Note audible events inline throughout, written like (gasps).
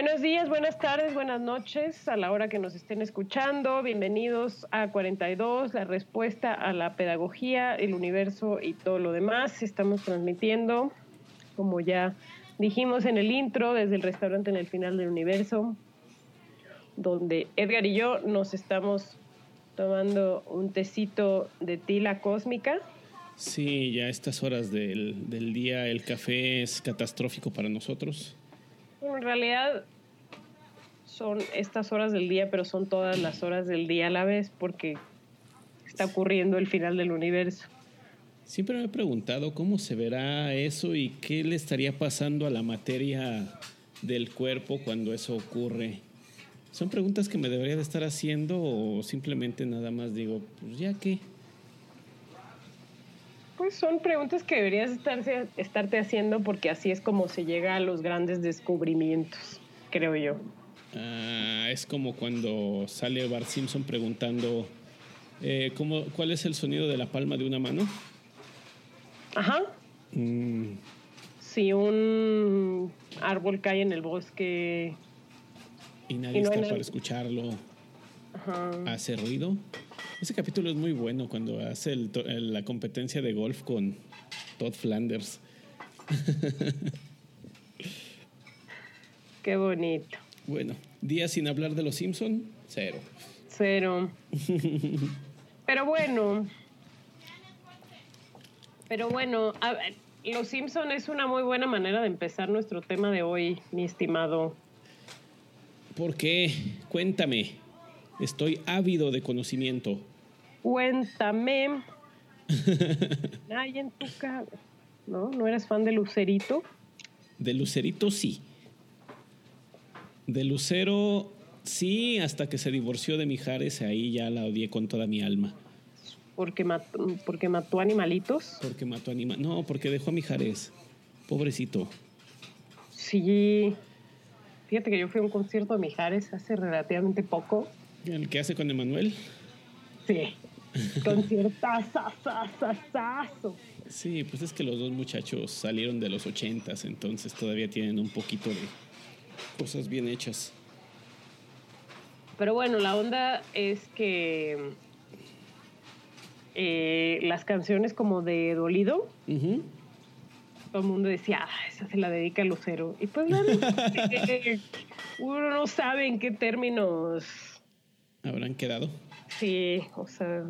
Buenos días, buenas tardes, buenas noches a la hora que nos estén escuchando. Bienvenidos a 42, la respuesta a la pedagogía, el universo y todo lo demás. Estamos transmitiendo, como ya dijimos en el intro, desde el restaurante en el final del universo, donde Edgar y yo nos estamos tomando un tecito de tila cósmica. Sí, ya a estas horas del, del día el café es catastrófico para nosotros. En realidad son estas horas del día, pero son todas las horas del día a la vez porque está ocurriendo el final del universo. Siempre me he preguntado cómo se verá eso y qué le estaría pasando a la materia del cuerpo cuando eso ocurre. ¿Son preguntas que me debería de estar haciendo o simplemente nada más digo, pues ya qué? Pues son preguntas que deberías estarse, estarte haciendo porque así es como se llega a los grandes descubrimientos, creo yo. Ah, es como cuando sale Bart Simpson preguntando eh, ¿cómo, cuál es el sonido de la palma de una mano. Ajá. Mm, Si un árbol cae en el bosque, y nadie Y no hay está para escucharlo. ajá. ¿Hace ruido? Ese capítulo es muy bueno cuando hace el to- el- la competencia de golf con Todd Flanders. qué bonito. Bueno, días sin hablar de los Simpson, cero. Cero. Pero bueno. Pero bueno, a ver, Los Simpson es una muy buena manera de empezar nuestro tema de hoy, mi estimado. ¿Por qué? Cuéntame. Estoy ávido de conocimiento. Cuéntame. Ay, en tu ca- ¿No? ¿No eres fan de Lucerito? De Lucerito sí. De Lucero sí, hasta que se divorció de Mijares, ahí ya la odié con toda mi alma. Porque mató, porque mató animalitos. Porque mató anima. No, porque dejó a Mijares. Pobrecito. Sí. Fíjate que yo fui a un concierto de Mijares hace relativamente poco. El que hace con Emanuel. Sí. Conciertazazazazazo. Sí, pues es que los dos muchachos salieron de los ochentas, entonces todavía tienen un poquito de cosas bien hechas. Pero bueno, la onda es que eh, las canciones como de Dolido, todo el mundo decía, ah, esa se la dedica a Lucero. Y pues es (laughs) que uno no sabe en qué términos, ¿Habrán quedado? sí, o sea,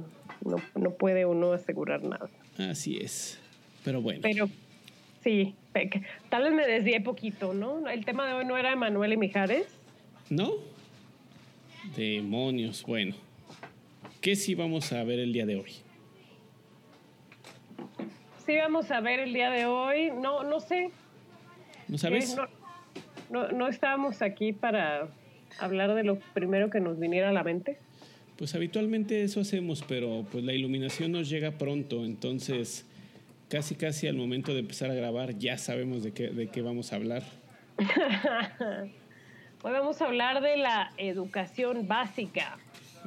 no, no puede uno asegurar nada. Así es. Pero bueno. Pero sí, tal vez me desvié poquito, ¿no? El tema de hoy no era Emanuel y Mijares. ¿No? Demonios. Bueno. ¿Qué sí vamos a ver el día de hoy? Sí, vamos a ver el día de hoy. No, no sé, ¿No sabes? Eh, no, no, no estábamos aquí para hablar de lo primero que nos viniera a la mente. Pues habitualmente eso hacemos, pero pues la iluminación nos llega pronto, entonces casi casi al momento de empezar a grabar ya sabemos de qué, de qué vamos a hablar. (laughs) Hoy vamos a hablar de la educación básica.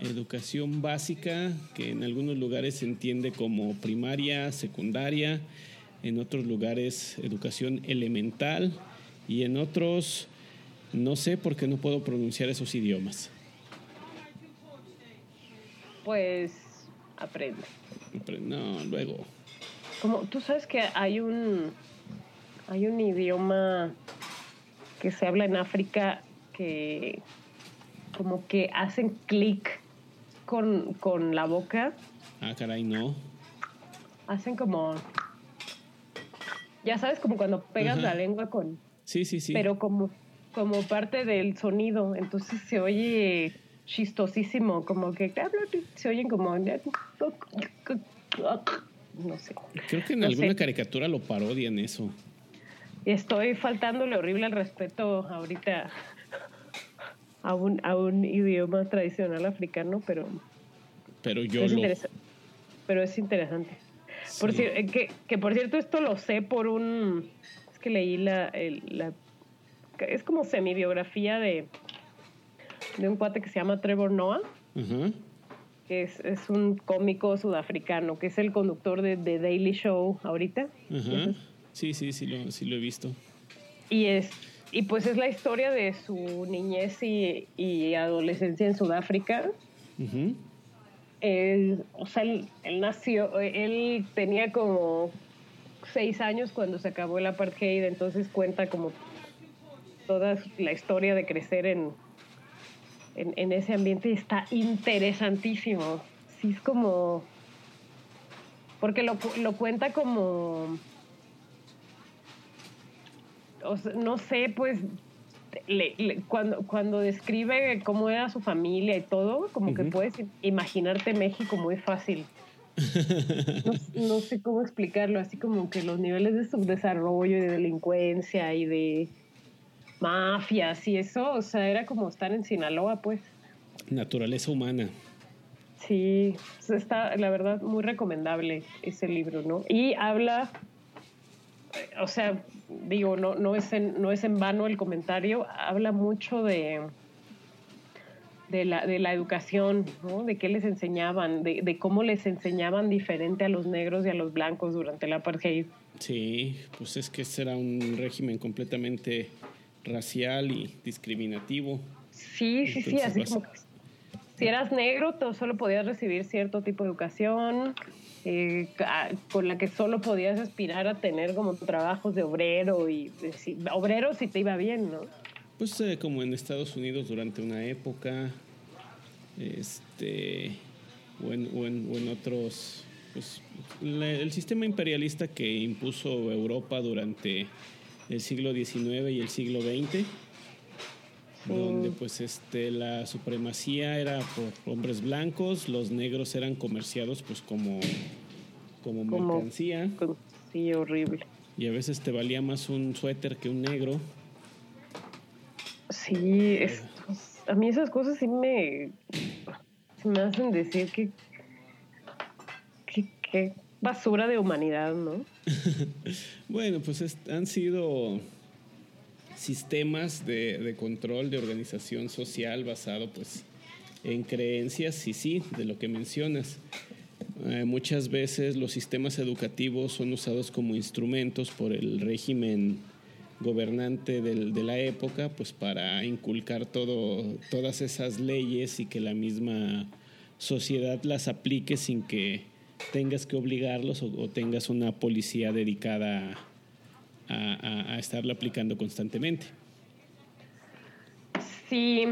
Educación básica, que en algunos lugares se entiende como primaria, secundaria, en otros lugares educación elemental y en otros no sé porque no puedo pronunciar esos idiomas. Pues aprende. No, luego. Como tú sabes que hay un hay un idioma que se habla en África que como que hacen clic con, con la boca, Ah, caray, no. hacen como ya sabes como cuando pegas Ajá. la lengua con Sí, sí, sí. pero como como parte del sonido, entonces se oye chistosísimo, como que se oyen como no sé. Creo que en No alguna sé. caricatura lo parodian eso. Estoy faltándole horrible al respeto ahorita a un, a un idioma tradicional africano, pero Pero yo es lo. Pero es interesante. Sí. eh, que, que por cierto, esto lo sé por un. Es que leí la. el- es como semi-biografía de, de un cuate que se llama Trevor Noah, que es, es un cómico sudafricano, que es el conductor de The Daily Show ahorita. Sí, sí, sí lo, sí lo he visto. Y es. Y pues es la historia de su niñez y, y adolescencia en Sudáfrica. Él, o sea, él, él nació, él tenía como seis años cuando se acabó el apartheid, entonces cuenta como toda la historia de crecer en, en, en ese ambiente y está interesantísimo. Sí, es como... Porque lo, lo cuenta como... o sea, no sé, pues le- le- cuando, cuando describe cómo era su familia y todo, como que Ujú. puedes imaginarte México muy fácil. No, no sé cómo explicarlo, así como que los niveles de subdesarrollo y de delincuencia y de mafias y eso, o sea, era como estar en Sinaloa, pues. Naturaleza humana. Sí, sea, está, la verdad, muy recomendable ese libro, ¿no? Y habla, o sea, digo, no, no, es en, no es en vano el comentario, habla mucho de, de, la, de la educación, ¿no? De qué les enseñaban, de, de cómo les enseñaban diferente a los negros y a los blancos durante el apartheid. Sí, pues es que ese era un régimen completamente racial y discriminativo. Sí, sí, sí, Entonces así vas- como que si eras negro, tú solo podías recibir cierto tipo de educación, eh, con la que solo podías aspirar a tener como trabajos de obrero y si- obrero si te iba bien, ¿no? Pues eh, como en Estados Unidos durante una época, este, o en, o en- o en otros, pues la- el sistema imperialista que impuso Europa durante el siglo XIX y el siglo XX, donde pues este la supremacía era por hombres blancos, los negros eran comerciados pues como, como Como- mercancía Con- Sí, horrible. y a veces te valía más un suéter que un negro. Sí, estos- a mí esas cosas sí me, me hacen decir que, que, que basura de humanidad, ¿no? (laughs) Bueno, pues es- han sido sistemas de, de control de organización social basado pues en creencias y sí, de lo que mencionas. Eh, muchas veces los sistemas educativos son usados como instrumentos por el régimen gobernante del- de la época, pues para inculcar todo, todas esas leyes y que la misma sociedad las aplique sin que tengas que obligarlos o, tengas una policía dedicada a, a- a estarlo aplicando constantemente. Sí,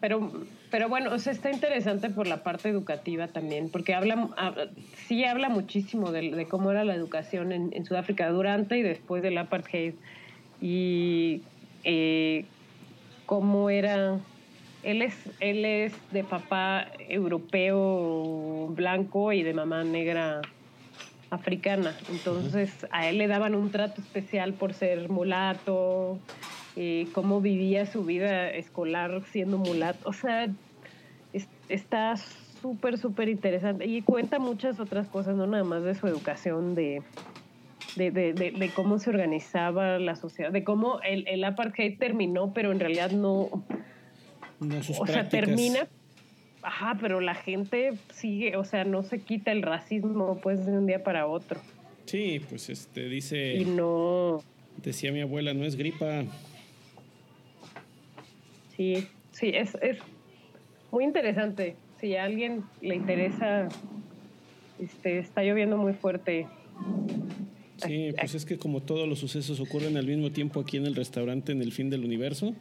pero, pero bueno, o sea, está interesante por la parte educativa también, porque habla, habla- sí habla muchísimo de, de cómo era la educación en, en Sudáfrica durante y después del apartheid y eh, cómo era. Él es, él es de papá europeo blanco y de mamá negra africana. Entonces a él le daban un trato especial por ser mulato, eh, cómo vivía su vida escolar siendo mulato. O sea, es- está súper, súper interesante. Y cuenta muchas otras cosas, no nada más de su educación, de, de, de- de- de cómo se organizaba la sociedad, de cómo el, el apartheid terminó, pero en realidad no, No, sus o sea, prácticas- termina, ajá, pero la gente sigue, o sea, no se quita el racismo pues de un día para otro. Sí, pues este dice, Y no, decía mi abuela, no es gripa. sí, sí, es, es muy interesante. Si a alguien le interesa, este, está lloviendo muy fuerte. Sí, pues es que como todos los sucesos ocurren al mismo tiempo aquí en el restaurante en el fin del universo,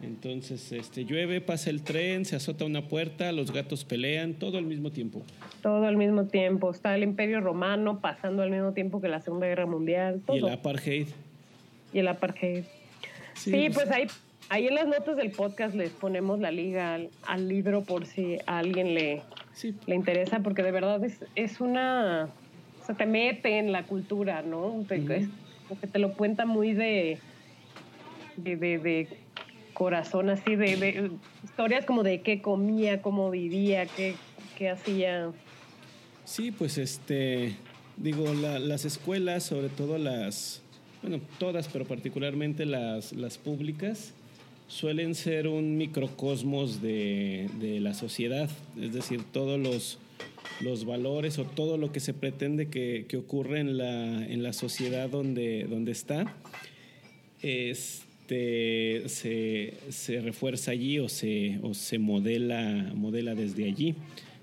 entonces este llueve, pasa el tren, se azota una puerta, los gatos pelean, todo al mismo tiempo. Todo al mismo tiempo. Está el Imperio Romano pasando al mismo tiempo que la Segunda Guerra Mundial. Todo. Y el apartheid. Y el apartheid. Sí, pues hay, ahí en las notas del podcast les ponemos la liga al, libro por si a alguien le, le interesa, porque de verdad es, es una... se te mete en la cultura, ¿no? Te, te lo cuenta muy de, de, de, corazón, así, de, historias como de qué comía, cómo vivía, qué, qué hacía. Sí, pues este, digo, las escuelas, sobre todo las, bueno, todas, pero particularmente las, las públicas, suelen ser un microcosmos de, de la sociedad, es decir, todos los, los, valores o todo lo que se pretende que, que ocurre en la, en la sociedad donde, donde está, este, se, se, refuerza allí o se, o se modela, modela desde allí.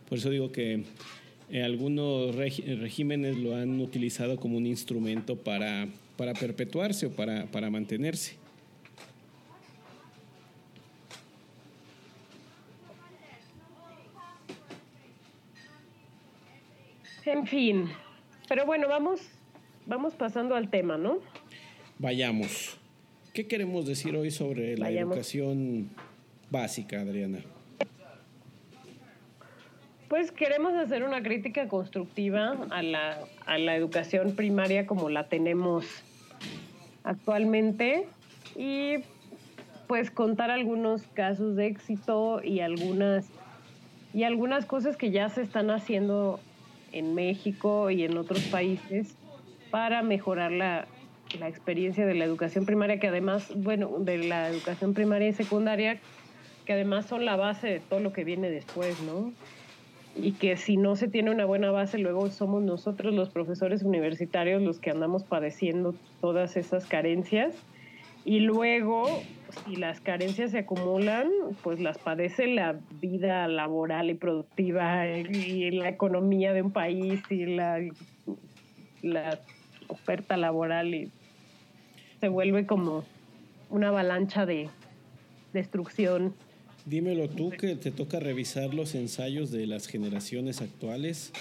Por eso digo que eh, algunos regímenes lo han utilizado como un instrumento para, para perpetuarse o para, para mantenerse. En fin, pero bueno, vamos, vamos pasando al tema, ¿no? Vayamos. ¿Qué queremos decir hoy sobre la educación básica, Adriana? Pues queremos hacer una crítica constructiva a la, a la educación primaria como la tenemos actualmente y pues contar algunos casos de éxito y algunas y algunas cosas que ya se están haciendo en México y en otros países para mejorar la, la experiencia de la educación primaria, que además, bueno, de la educación primaria y secundaria, que además son la base de todo lo que viene después, ¿no? Y que si no se tiene una buena base, luego somos nosotros los profesores universitarios los que andamos padeciendo todas esas carencias. Y luego, si las carencias se acumulan, pues las padece la vida laboral y productiva y la economía de un país y la, oferta laboral y se vuelve como una avalancha de destrucción. Dímelo tú que te toca revisar los ensayos de las generaciones actuales.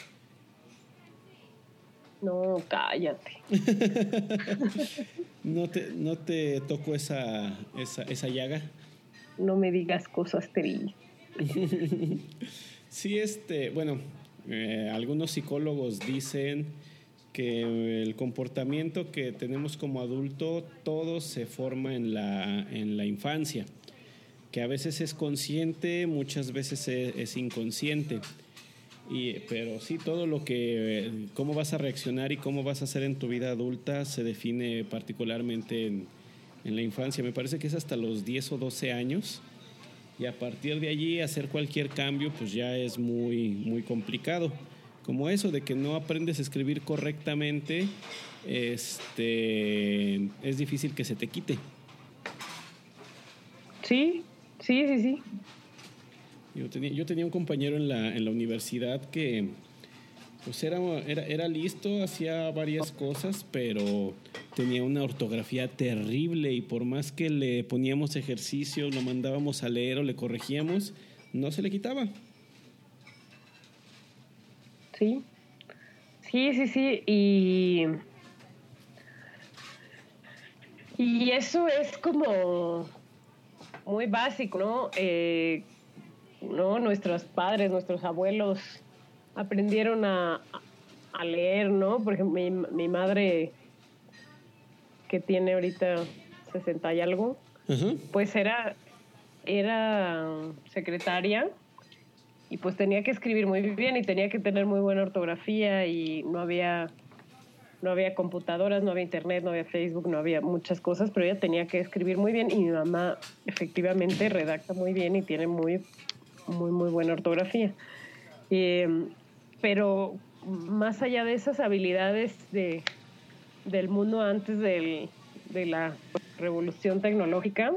No, cállate. (laughs) ¿No, te, ¿No te tocó esa, esa, esa llaga? No me digas cosas tristes. (laughs) sí, este, bueno, eh, algunos psicólogos dicen que el comportamiento que tenemos como adulto, todo se forma en la, en la infancia, que a veces es consciente, muchas veces es, inconsciente. Y, pero sí, todo lo que, cómo vas a reaccionar y cómo vas a hacer en tu vida adulta se define particularmente en, en la infancia. Me parece que es hasta los 10 o 12 años. Y a partir de allí hacer cualquier cambio pues ya es muy, muy complicado como eso de que no aprendes a escribir correctamente, este, es difícil que se te quite. Sí, sí, sí, sí. Yo tenía, yo tenía un compañero en la, en la universidad que pues era, era, era listo, hacía varias cosas, pero tenía una ortografía terrible y por más que le poníamos ejercicios, lo mandábamos a leer o le corregíamos, no se le quitaba. Sí, sí, sí, sí. Y, y eso es como muy básico, ¿no? Eh, ¿no? Nuestros padres, nuestros abuelos aprendieron a, a leer, ¿no? Por ejemplo, mi, mi, madre, que tiene ahorita 60 y algo, pues era, era secretaria y pues tenía que escribir muy bien y tenía que tener muy buena ortografía y no había no había computadoras, no había internet, no había Facebook, no había muchas cosas, pero ella tenía que escribir muy bien y mi mamá efectivamente redacta muy bien y tiene muy muy muy buena ortografía. Eh, pero más allá de esas habilidades de, del mundo antes del, de la revolución tecnológica,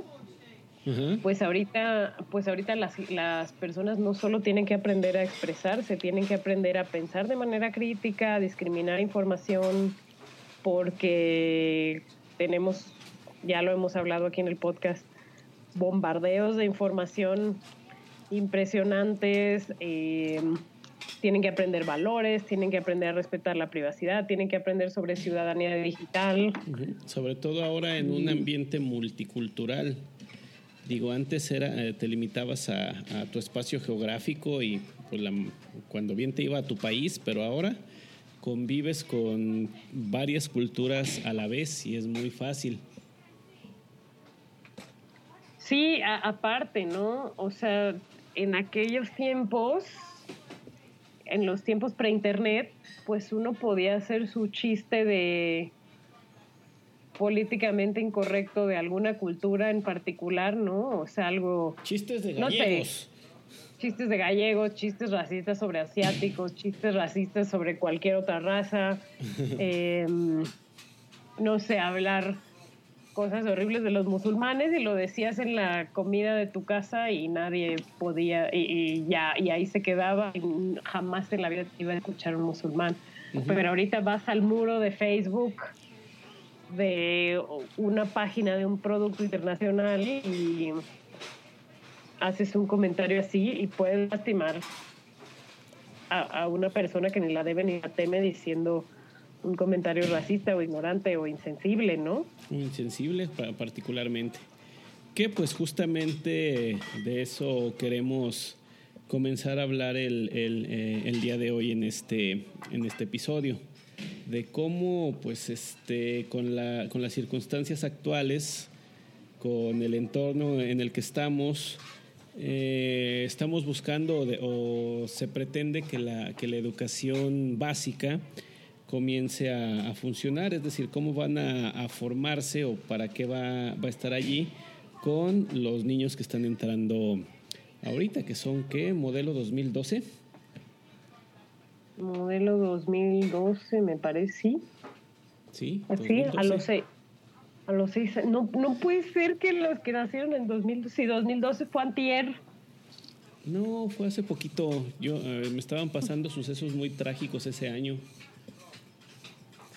pues ahorita, pues ahorita las, las personas no solo tienen que aprender a expresarse, tienen que aprender a pensar de manera crítica, a discriminar información, porque tenemos, ya lo hemos hablado aquí en el podcast, bombardeos de información impresionantes. Eh, tienen que aprender valores, tienen que aprender a respetar la privacidad, tienen que aprender sobre ciudadanía digital. Sobre todo ahora en un ambiente multicultural Digo, antes era, eh, te limitabas a, tu espacio geográfico y pues, cuando bien te iba a tu país, pero ahora convives con varias culturas a la vez y es muy fácil. Sí, a, aparte, ¿no? O sea, en aquellos tiempos, en los tiempos pre-internet, pues uno podía hacer su chiste de políticamente incorrecto de alguna cultura en particular, ¿no? O sea, algo... Chistes de gallegos. No sé, chistes de gallegos, chistes racistas sobre asiáticos, (clears throat) chistes racistas sobre cualquier otra raza. (laughs) eh, no sé, hablar cosas horribles de los musulmanes y lo decías en la comida de tu casa y nadie podía, y, y ya, y ahí se quedaba, y jamás en la vida te iba a escuchar un musulmán. Uh -huh. Pero ahorita vas al muro de Facebook de una página de un producto internacional y haces un comentario así y puedes lastimar a, a, una persona que ni la debe ni la teme diciendo un comentario racista o ignorante o insensible, ¿no? Insensible particularmente. Que pues justamente de eso queremos comenzar a hablar el, el, eh, el día de hoy en este, en este episodio de cómo pues este con la con las circunstancias actuales con el entorno en el que estamos eh, estamos buscando o se pretende que la que la educación básica comience a, a funcionar es decir cómo van a, a, formarse o para qué va, va a estar allí con los niños que están entrando ahorita que son qué modelo 2012 modelo 2012, me parece, sí. Sí. Así, a los seis. A los seis. No, no puede ser que los que nacieron en 2012, si 2012 fue antier. No, fue hace poquito. Yo eh, me estaban pasando sucesos muy trágicos ese año.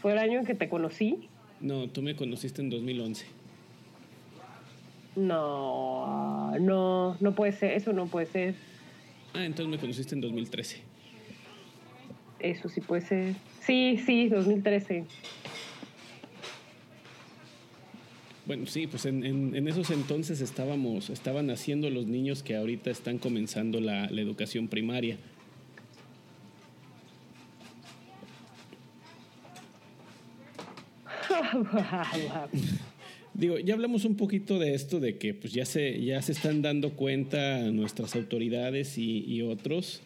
¿Fue el año en que te conocí? No, tú me conociste en 2011. No, no, no puede ser, eso no puede ser. Ah, entonces me conociste en 2013. Eso sí puede ser. Sí, sí, 2013. Bueno, sí, pues en, en, en, esos entonces estábamos, estaban naciendo los niños que ahorita están comenzando la, la educación primaria. (laughs) Digo, ya hablamos un poquito de esto, de que pues ya se, ya se están dando cuenta nuestras autoridades y, y otros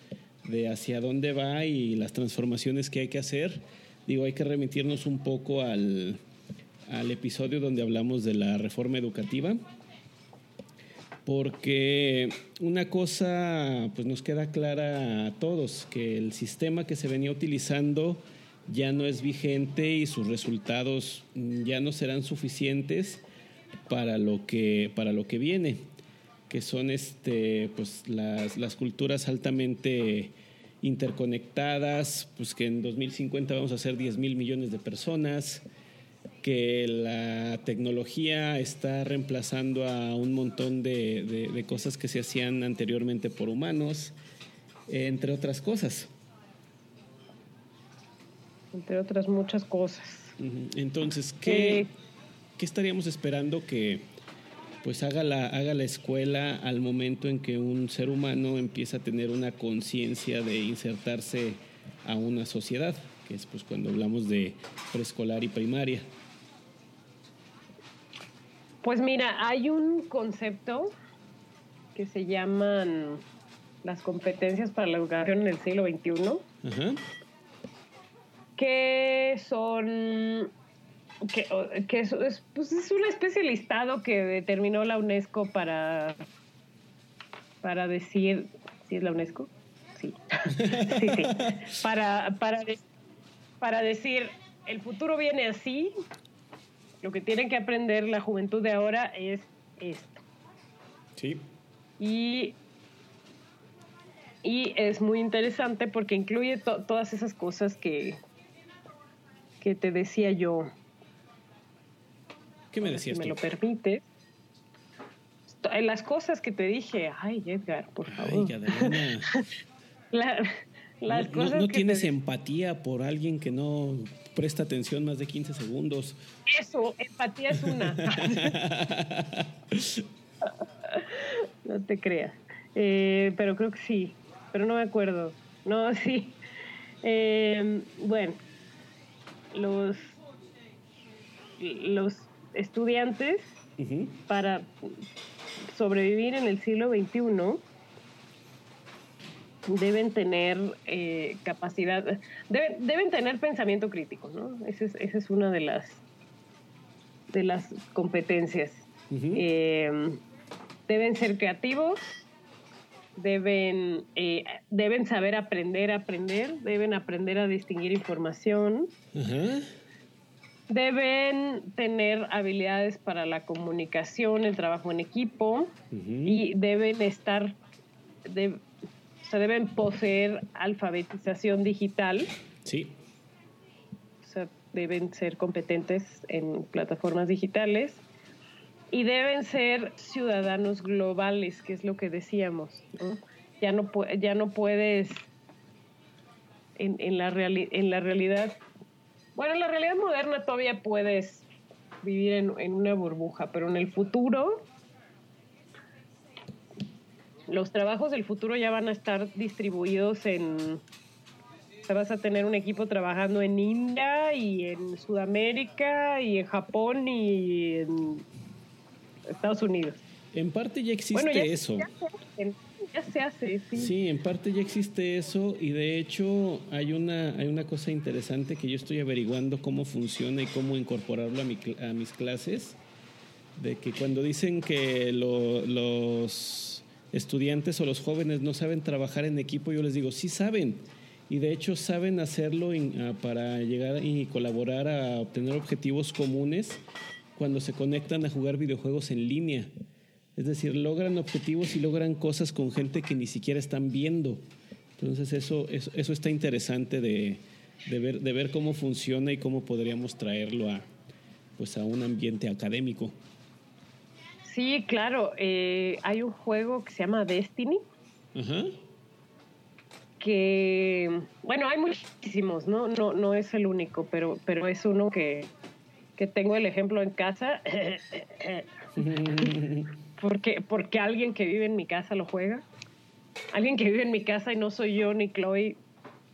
de hacia dónde va y las transformaciones que hay que hacer. Digo, hay que remitirnos un poco al, al episodio donde hablamos de la reforma educativa, porque una cosa pues nos queda clara a todos, que el sistema que se venía utilizando ya no es vigente y sus resultados ya no serán suficientes para lo que, para lo que viene que son este, pues, las, las culturas altamente interconectadas, pues que en 2050 vamos a ser 10 mil millones de personas, que la tecnología está reemplazando a un montón de, de, de cosas que se hacían anteriormente por humanos, entre otras cosas. Entre otras muchas cosas. Entonces, ¿qué, eh, ¿qué estaríamos esperando que pues haga la, haga la escuela al momento en que un ser humano empieza a tener una conciencia de insertarse a una sociedad, que es pues cuando hablamos de preescolar y primaria. Pues mira, hay un concepto que se llaman las competencias para la educación en el siglo XXI, Ajá. que son que, que es, es, pues es una especie de listado que determinó la UNESCO para, para decir, ¿sí es la UNESCO? Sí, sí, sí, para, para, de, para decir, el futuro viene así, lo que tienen que aprender la juventud de ahora es esto. Sí. Y, y es muy interesante porque incluye to todas esas cosas que, que te decía yo ¿Qué me decías si me lo permites. Las cosas que te dije, ay, Edgar, por favor. Ay, (laughs) La, las no, cosas no, no que tienes te... empatía por alguien que no presta atención más de 15 segundos. Eso, empatía es una. (laughs) no te creas. Eh, pero creo que sí, pero no me acuerdo. No, (laughs) sí. Eh, bueno, los, los estudiantes para sobrevivir en el siglo XXI deben tener eh, capacidad, deben, deben tener pensamiento crítico, ¿no? Esa es, esa es una de las, de las competencias. Eh, deben ser creativos, deben, eh, deben saber aprender a aprender, deben aprender a distinguir información, Ajá. Deben tener habilidades para la comunicación, el trabajo en equipo y deben estar, de- o sea, deben poseer alfabetización digital, Sí. o sea, deben ser competentes en plataformas digitales y deben ser ciudadanos globales, que es lo que decíamos. ¿no? Ya, no ya no puedes, en, en la reali- en la realidad, bueno, en la realidad moderna todavía puedes vivir en, en una burbuja, pero en el futuro, los trabajos del futuro ya van a estar distribuidos en, o sea, vas a tener un equipo trabajando en India y en Sudamérica y en Japón y en Estados Unidos. En parte ya existe Bueno, ya, eso. ya ya se hace, sí. Sí, en parte ya existe eso y de hecho hay una, hay una cosa interesante que yo estoy averiguando cómo funciona y cómo incorporarlo a, mi a mis clases, de que cuando dicen que lo- los estudiantes o los jóvenes no saben trabajar en equipo, yo les digo, sí saben. Y de hecho saben hacerlo ah, para llegar y colaborar a obtener objetivos comunes cuando se conectan a jugar videojuegos en línea. Es decir, logran objetivos y logran cosas con gente que ni siquiera están viendo. Entonces eso, eso, eso está interesante de, de ver, de ver cómo funciona y cómo podríamos traerlo a, pues a un ambiente académico. Sí, claro. eh, hay un juego que se llama Destiny, Ajá. que, bueno, hay muchísimos, ¿no? No, no es el único, pero, pero es uno que, que tengo el ejemplo en casa, (laughs) porque, porque alguien que vive en mi casa lo juega. Alguien que vive en mi casa y no soy yo ni Chloe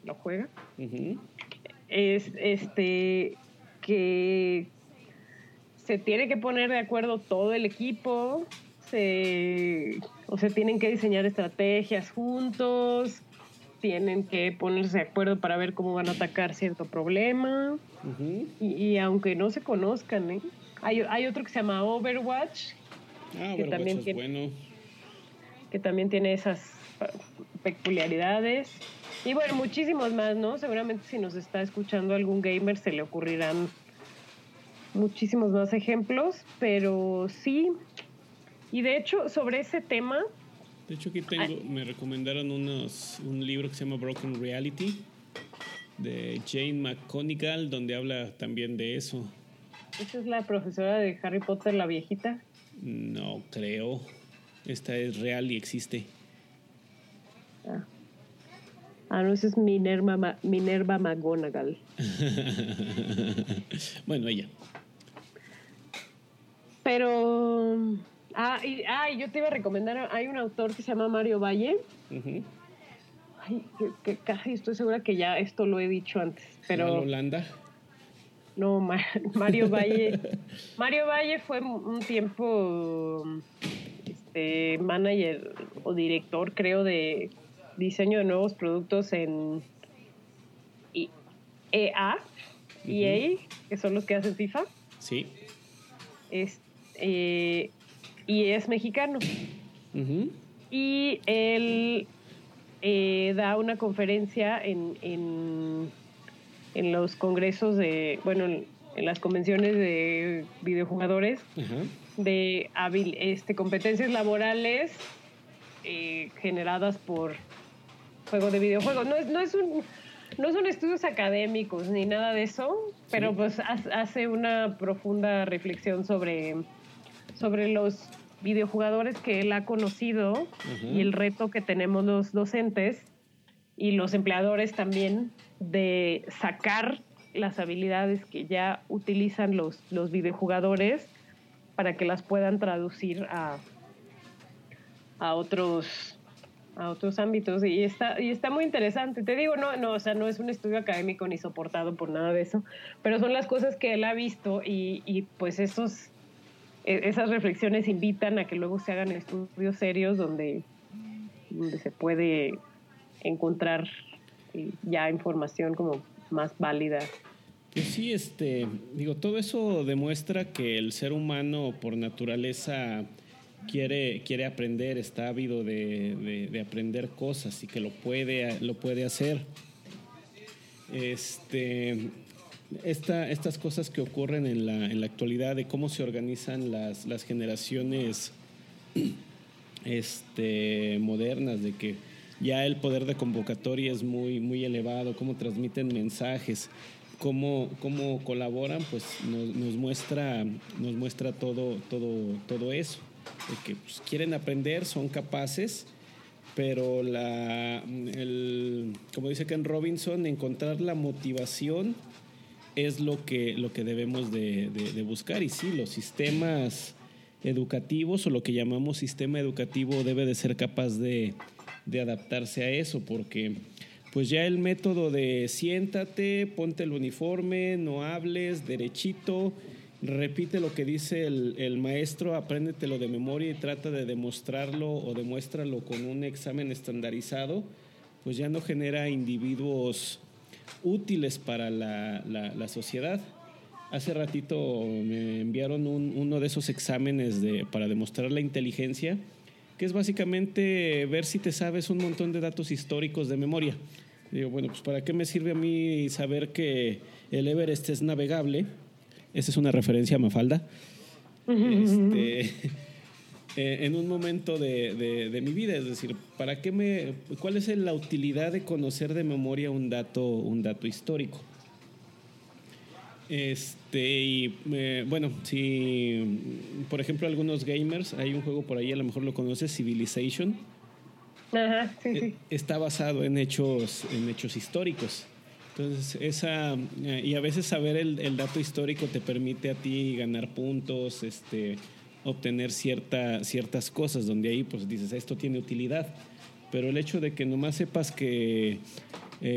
lo juega. Es este que se tiene que poner de acuerdo todo el equipo, se, o se tienen que diseñar estrategias juntos, tienen que ponerse de acuerdo para ver cómo van a atacar cierto problema. Y, y aunque no se conozcan, ¿eh? hay, hay otro que se llama Overwatch, Ah, Que Overwatch también es tiene- bueno. que también tiene esas peculiaridades. Y bueno, muchísimos más, ¿no? Seguramente si nos está escuchando algún gamer se le ocurrirán muchísimos más ejemplos, pero sí. Y de hecho, sobre ese tema, De hecho, aquí tengo, me recomendaron unos, un libro que se llama Broken Reality de Jane McConigal, donde habla también de eso. esa es la profesora de Harry Potter, la viejita. No creo. Esta es real y existe. Ah, ah no, esa es Minerva, Ma- Minerva McGonagall. (laughs) bueno, ella. Pero. Ah y, ah, y yo te iba a recomendar, hay un autor que se llama Mario Valle. Ujú. Ay, que, que casi estoy segura que ya esto lo he dicho antes, pero Holanda. No, Ma- (laughs) Mario Valle. Mario Valle fue un tiempo este, manager o director, creo, de diseño de nuevos productos en EA, EA, que son los que hacen FIFA. Sí. Es, eh, y es mexicano. Y él eh, da una conferencia en, en, en los congresos de, bueno, en, las convenciones de videojugadores Ajá. de habil- este, competencias laborales eh, generadas por juego de videojuegos. No es, no es un no son estudios académicos ni nada de eso, pero Sí. pues ha- hace una profunda reflexión sobre, sobre los videojugadores que él ha conocido Ujú. y el reto que tenemos los docentes y los empleadores también de sacar las habilidades que ya utilizan los, los videojugadores para que las puedan traducir a, a otros a otros ámbitos. Y está y está muy interesante. Te digo no no o sea no es un estudio académico ni soportado por nada de eso pero son las cosas que él ha visto y, y pues esos e, esas reflexiones invitan a que luego se hagan estudios serios donde donde se puede encontrar eh, ya información como más válida pues sí, este, digo, todo eso demuestra que el ser humano por naturaleza quiere, quiere aprender, está ávido de, de, aprender cosas y que lo puede, lo puede hacer. Este, esta, estas cosas que ocurren en la, en la actualidad de cómo se organizan las, las generaciones este, modernas, de que ya el poder de convocatoria es muy, muy elevado, cómo transmiten mensajes cómo, cómo colaboran, pues nos, muestra, nos muestra todo, todo, todo eso. De que pues, quieren aprender, son capaces, pero la, el, como dice Ken Robinson, encontrar la motivación es lo que, lo que debemos de, de, de buscar. Y sí, los sistemas educativos o lo que llamamos sistema educativo debe de ser capaz de, de adaptarse a eso, porque pues ya el método de siéntate, ponte el uniforme, no hables, derechito, repite lo que dice el, maestro, apréndetelo de memoria y trata de demostrarlo o demuéstralo con un examen estandarizado, pues ya no genera individuos útiles para la, la, sociedad. Hace ratito me enviaron uno de esos exámenes de, para demostrar la inteligencia que es básicamente ver si te sabes un montón de datos históricos de memoria. Digo, bueno, pues ¿para qué me sirve a mí saber que el Everest es navegable? Esa es una referencia a Mafalda. Este, (laughs) eh, en un momento de, de, mi vida, es decir, ¿para qué me, ¿cuál es la utilidad de conocer de memoria un dato, un dato histórico? Este, y eh, bueno, si por ejemplo algunos gamers, hay un juego por ahí, a lo mejor lo conoces, Civilization. Ajá, sí, eh, sí. Está basado en hechos, en hechos históricos. Entonces, esa, eh, y a veces saber el, el, dato histórico te permite a ti ganar puntos, este, obtener cierta, ciertas cosas, donde ahí pues dices, esto tiene utilidad. Pero el hecho de que nomás sepas que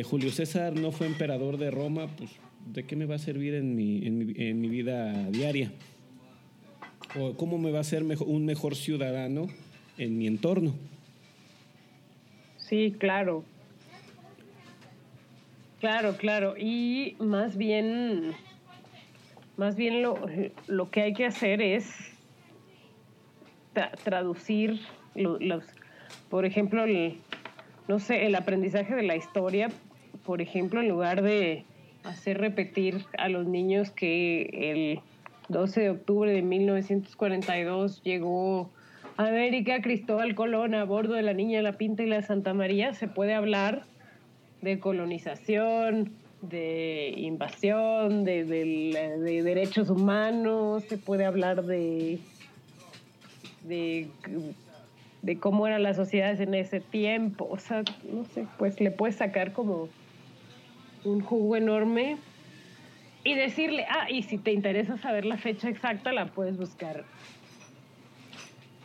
Julio César no fue emperador de Roma, pues ¿de qué me va a servir en mi, en mi, en mi vida diaria? ¿O cómo me va a hacer mejor, un mejor ciudadano en mi entorno? Sí, claro. Claro, claro. Y más bien, más bien lo, lo que hay que hacer es tra traducir los, por ejemplo, el, no sé, el aprendizaje de la historia, por ejemplo, en lugar de hacer repetir a los niños que el 12 de octubre de 1942 llegó América Cristóbal Colón a bordo de la Niña La Pinta y la Santa María, se puede hablar de colonización, de invasión, de, de, derechos humanos, se puede hablar de, de, de cómo eran las sociedades en ese tiempo, o sea, no sé, pues le puedes sacar como un jugo enorme y decirle, ah, y si te interesa saber la fecha exacta, la puedes buscar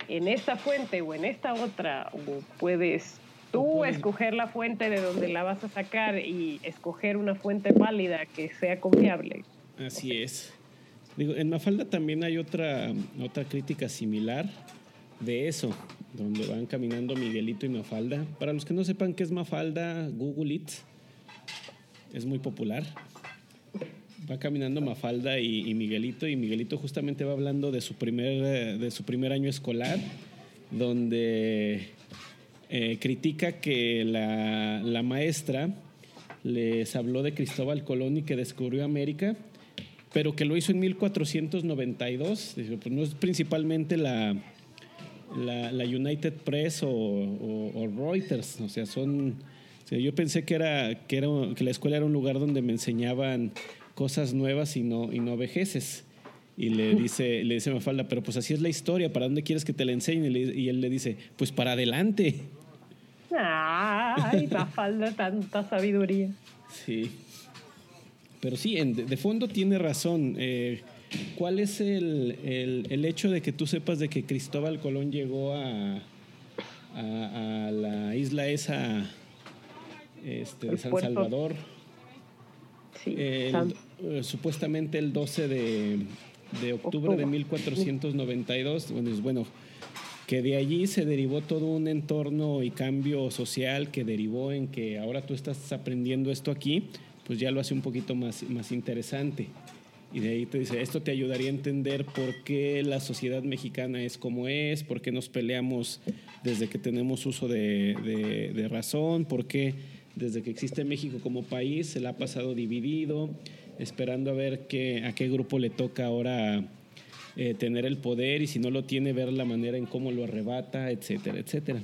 en esta fuente o en esta otra, o puedes tú escoger la fuente de donde la vas a sacar y escoger una fuente válida que sea confiable. Así es. Digo, en Mafalda también hay otra, otra crítica similar de eso, donde van caminando Miguelito y Mafalda. Para los que no sepan qué es Mafalda, Google it es muy popular. Va caminando Mafalda y, Miguelito, y Miguelito justamente va hablando de su primer, de su primer año escolar, donde eh, critica que la, la, maestra les habló de Cristóbal Colón y que descubrió América, pero que lo hizo en 1492. Pues no es principalmente la, la, United Press o, o Reuters, o sea, son yo pensé que era, que era que la escuela era un lugar donde me enseñaban cosas nuevas y no, y no vejeces. Y le dice, le dice Mafalda, pero pues así es la historia, ¿para dónde quieres que te la enseñe? Y él le dice, pues para adelante. Ay, (laughs) Mafalda, tanta sabiduría. Sí. Pero sí, de fondo tiene razón. Eh, ¿Cuál es el, el, el, hecho de que tú sepas de que Cristóbal Colón llegó a, a, la isla esa este, de San Salvador. Eh, supuestamente el 12 de, octubre de 1492. Bueno, es bueno que de allí se derivó todo un entorno y cambio social que derivó en que ahora tú estás aprendiendo esto aquí, pues ya lo hace un poquito más, más interesante. Y de ahí te dice, esto te ayudaría a entender por qué la sociedad mexicana es como es, por qué nos peleamos desde que tenemos uso de, de razón, por qué desde que existe México como país se la ha pasado dividido, esperando a ver qué, a qué grupo le toca ahora eh, tener el poder y si no lo tiene, ver la manera en cómo lo arrebata, etcétera, etcétera.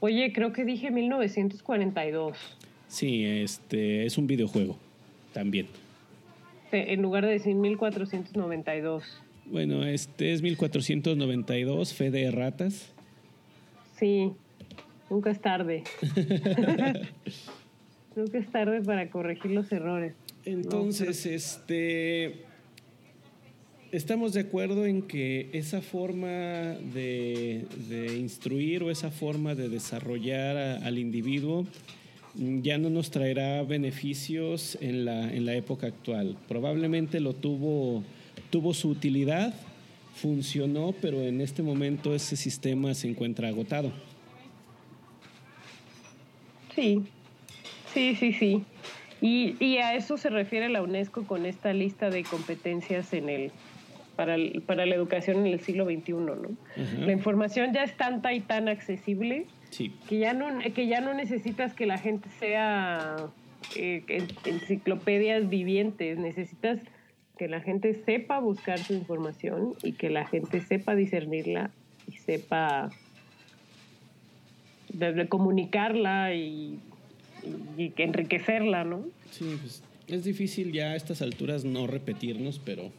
Oye, creo que dije 1942. Sí, este es un videojuego también. En lugar de decir 1492. Bueno, este es 1492, fe de ratas. Sí, nunca es tarde. (laughs) nunca es tarde para corregir los errores. Entonces, este estamos de acuerdo en que esa forma de, instruir o esa forma de desarrollar al individuo ya no nos traerá beneficios en la, en la época actual. Probablemente lo tuvo, tuvo su utilidad, funcionó, pero en este momento ese sistema se encuentra agotado. Sí, sí, sí, sí. Y, y, a eso se refiere la UNESCO con esta lista de competencias en el para, para la educación en el siglo XXI, ¿no? La información ya es tanta y tan accesible que, ya no, que ya no necesitas que la gente sea eh, enciclopedias vivientes, necesitas que la gente sepa buscar su información y que la gente sepa discernirla y sepa de, comunicarla y, y, enriquecerla, ¿no? Sí, pues es difícil ya a estas alturas no repetirnos, pero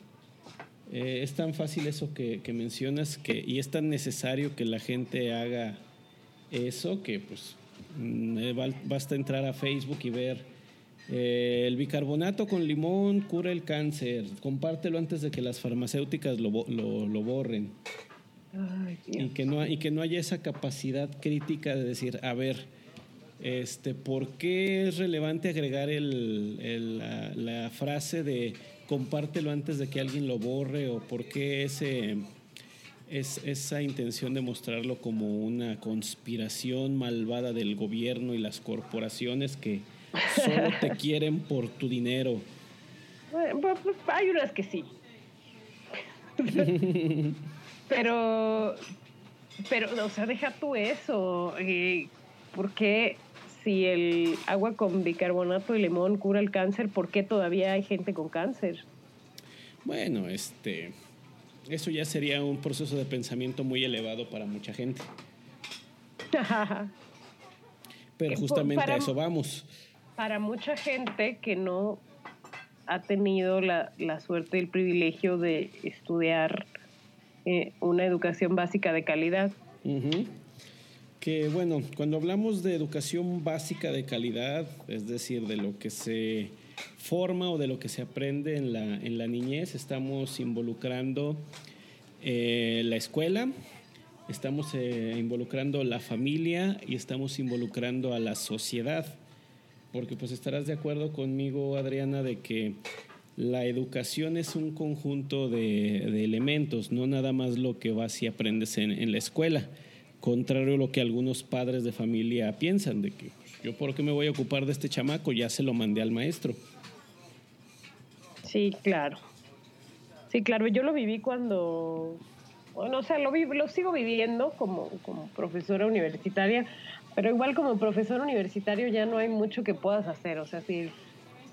eh, es tan fácil eso que, mencionas que, y es tan necesario que la gente haga eso que pues mm, eh, basta entrar a Facebook y ver eh, el bicarbonato con limón cura el cáncer, compártelo antes de que las farmacéuticas lo, lo, borren. Y, que no, y que no haya esa capacidad crítica de decir, a ver, este, ¿por qué es relevante agregar el, la frase de compártelo antes de que alguien lo borre o por qué ese, es, esa intención de mostrarlo como una conspiración malvada del gobierno y las corporaciones que solo te (laughs) quieren por tu dinero. Pues, hay unas que sí. (laughs) pero, pero, o sea, deja tú eso. Eh, ¿Por qué si el agua con bicarbonato y limón cura el cáncer, ¿por qué todavía hay gente con cáncer? Bueno, este, eso ya sería un proceso de pensamiento muy elevado para mucha gente. Pero (laughs) justamente a eso vamos. Para mucha gente que no ha tenido la, suerte y el privilegio de estudiar eh, una educación básica de calidad que bueno, cuando hablamos de educación básica de calidad, es decir, de lo que se forma o de lo que se aprende en la, en la niñez, estamos involucrando eh, la escuela, estamos eh, involucrando la familia y estamos involucrando a la sociedad. Porque pues estarás de acuerdo conmigo, Adriana, de que la educación es un conjunto de, elementos, no nada más lo que vas y aprendes en, la escuela contrario a lo que algunos padres de familia piensan, de que pues, yo por qué me voy a ocupar de este chamaco, ya se lo mandé al maestro. Sí, claro. Sí, claro, yo lo viví cuando, bueno, o sea, lo, lo sigo viviendo como, como profesora universitaria, pero igual como profesor universitario ya no hay mucho que puedas hacer, o sea, si,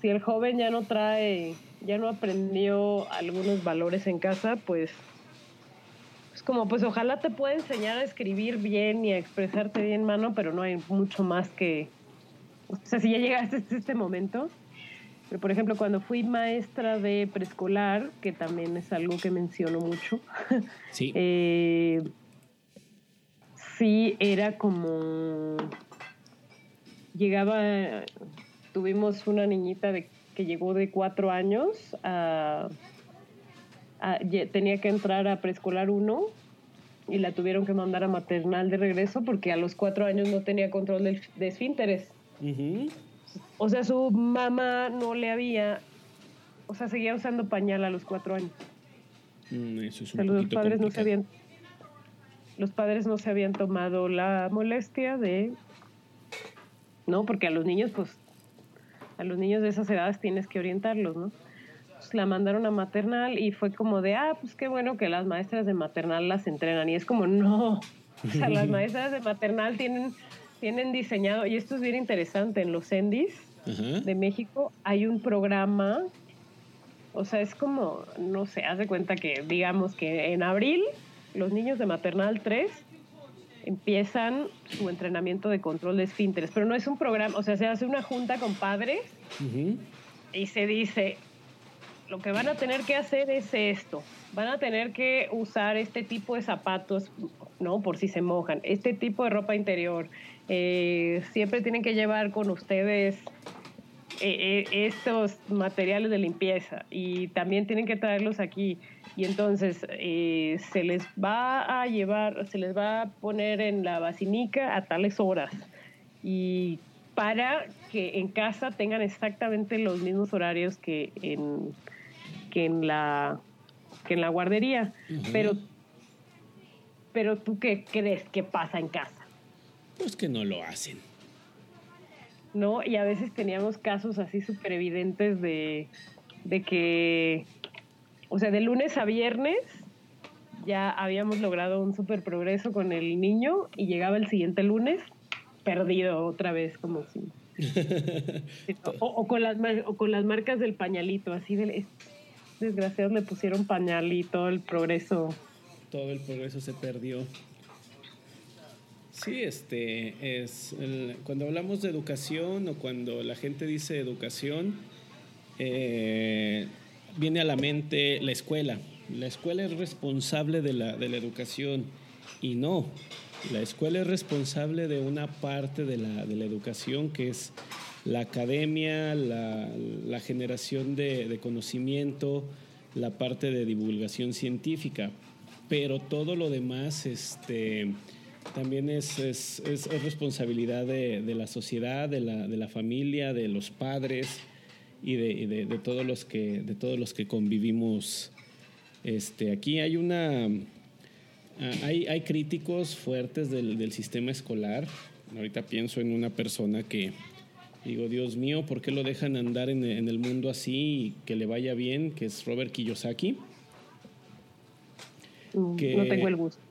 si el joven ya no trae, ya no aprendió algunos valores en casa, pues como, pues ojalá te pueda enseñar a escribir bien y a expresarte bien, mano, pero no hay mucho más que... O sea, si ya llegaste a este momento. Pero, por ejemplo, cuando fui maestra de preescolar, que también es algo que menciono mucho, (laughs) sí, eh, sí era como... Llegaba, tuvimos una niñita de, que llegó de cuatro años a tenía que entrar a preescolar uno y la tuvieron que mandar a maternal de regreso porque a los cuatro años no tenía control de, de esfínteres. O sea, su mamá no le había, o sea, seguía usando pañal a los cuatro años. Mm, eso es O sea, un los poquito padres no se habían, los padres no se habían tomado la molestia de, no, porque a los niños, pues, a los niños de esas edades tienes que orientarlos, ¿no? Pues la mandaron a maternal y fue como de, ah, pues qué bueno que las maestras de maternal las entrenan. Y es como, no, o sea, las (laughs) maestras de maternal tienen, tienen diseñado, y esto es bien interesante, en los ENDIs de México hay un programa, o sea, es como, no sé, haz de cuenta que digamos que en abril los niños de maternal 3 empiezan su entrenamiento de control de esfínteres, pero no es un programa, o sea, se hace una junta con padres y se dice, lo que van a tener que hacer es esto, van a tener que usar este tipo de zapatos, ¿no? Por si se mojan, este tipo de ropa interior, eh, siempre tienen que llevar con ustedes eh, eh, estos materiales de limpieza y también tienen que traerlos aquí. Y entonces eh, se les va a llevar, se les va a poner en la basinica a tales horas. Y para que en casa tengan exactamente los mismos horarios que en, que en, la, que en la guardería. Pero, pero tú qué crees que pasa en casa? Pues que no lo hacen. ¿No? Y a veces teníamos casos así súper evidentes de, de que, o sea, de lunes a viernes ya habíamos logrado un súper progreso con el niño y llegaba el siguiente lunes perdido otra vez, como si... (laughs) o, o con las, o con las marcas del pañalito, así de... Desgraciados le pusieron pañal y todo el progreso. Todo el progreso se perdió. Sí, este es cuando hablamos de educación o cuando la gente dice educación, eh, viene a la mente la escuela. La escuela es responsable de la, de la educación y no. La escuela es responsable de una parte de la, de la educación que es la academia, la, la generación de, de conocimiento, la parte de divulgación científica. Pero todo lo demás este, también es, es, es- es responsabilidad de, de la sociedad, de la, de la familia, de los padres y de, y de- de todos los que, de todos los que convivimos este, aquí. Hay una ah, hay, hay críticos fuertes del, del sistema escolar. Ahorita pienso en una persona que digo, Dios mío, ¿por qué lo dejan andar en, en el mundo así y que le vaya bien? Que es Robert Kiyosaki. Mm, Que- No tengo el gusto.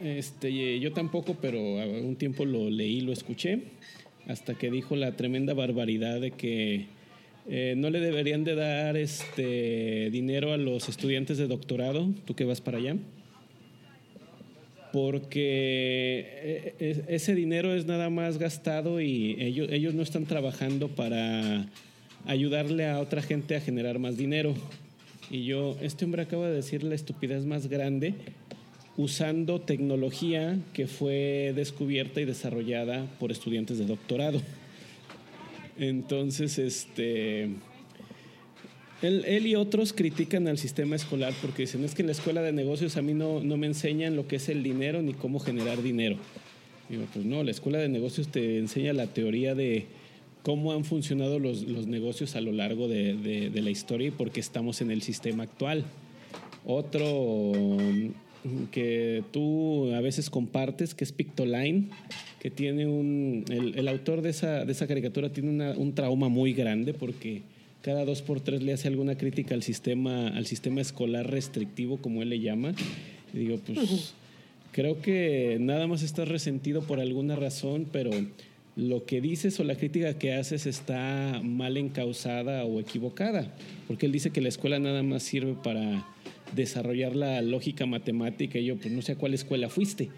Este, yo tampoco, pero a un tiempo lo leí, lo escuché, hasta que dijo la tremenda barbaridad de que eh, no le deberían de dar este dinero a los estudiantes de doctorado, tú que vas para allá, porque eh, ese dinero es nada más gastado y ellos, ellos no están trabajando para ayudarle a otra gente a generar más dinero. Y yo, este hombre acaba de decir la estupidez más grande usando tecnología que fue descubierta y desarrollada por estudiantes de doctorado. Entonces, este, él, él y otros critican al sistema escolar porque dicen, es que en la escuela de negocios a mí no, no me enseñan lo que es el dinero ni cómo generar dinero. Digo, pues no, la escuela de negocios te enseña la teoría de cómo han funcionado los, los negocios a lo largo de, de- de la historia y por qué estamos en el sistema actual. Otro que tú a veces compartes, que es Pictoline, que tiene un... El, el autor de esa, de esa caricatura tiene una- un trauma muy grande porque cada dos por tres le hace alguna crítica al sistema, al sistema escolar restrictivo, como él le llama. Y digo, pues creo que nada más estás resentido por alguna razón, pero lo que dices o la crítica que haces está mal encausada o equivocada, porque él dice que la escuela nada más sirve para desarrollar la lógica matemática y yo pues no sé a cuál escuela fuiste,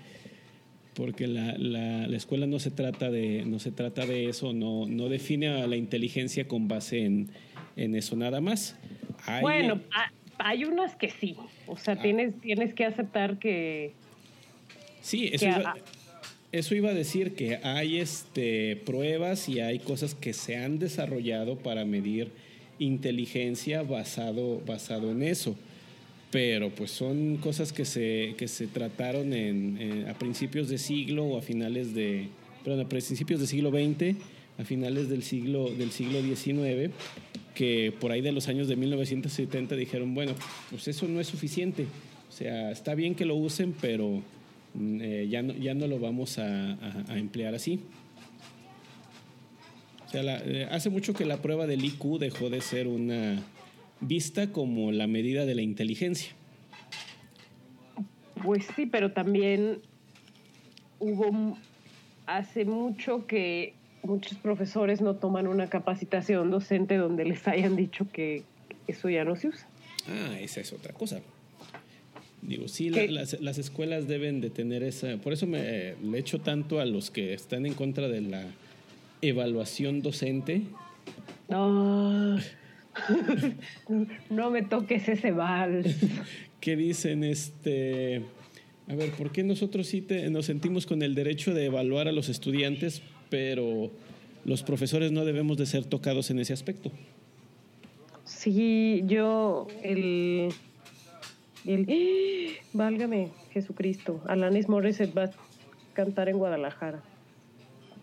porque la, la- la escuela no se trata de, no se trata de eso, no, no define a la inteligencia con base en, en eso nada más. Hay- Bueno, ha- hay unas que sí. O sea, Ah. tienes, tienes que aceptar que... Sí, eso que iba, a- eso iba a decir que hay este, pruebas y hay cosas que se han desarrollado para medir inteligencia basado, basado en eso. Pero pues son cosas que se, que se trataron en, a principios de siglo o a finales de, perdón, a principios del siglo XX, a finales del siglo, del siglo XIX, que por ahí de los años de 1970 dijeron, bueno, pues eso no es suficiente. O sea, está bien que lo usen, pero mm, eh, ya, no, ya no lo vamos a, emplear así. O sea, eh, hace mucho que la prueba del IQ dejó de ser una vista como la medida de la inteligencia. Pues sí, pero también hubo hace mucho que muchos profesores no toman una capacitación docente donde les hayan dicho que eso ya no se usa. Ah, esa es otra cosa. Digo, sí, las, las, escuelas deben de tener esa... Por eso me le echo tanto a los que están en contra de la evaluación docente. No, (laughs) no me toques ese mal. (laughs) ¿Qué dicen? Este... A ver, ¿por qué nosotros sí nos sentimos con el derecho de evaluar a los estudiantes, pero los profesores no debemos de ser tocados en ese aspecto. Sí, yo, el, el (gasps) válgame Jesucristo, Alanis Morissette va a cantar en Guadalajara.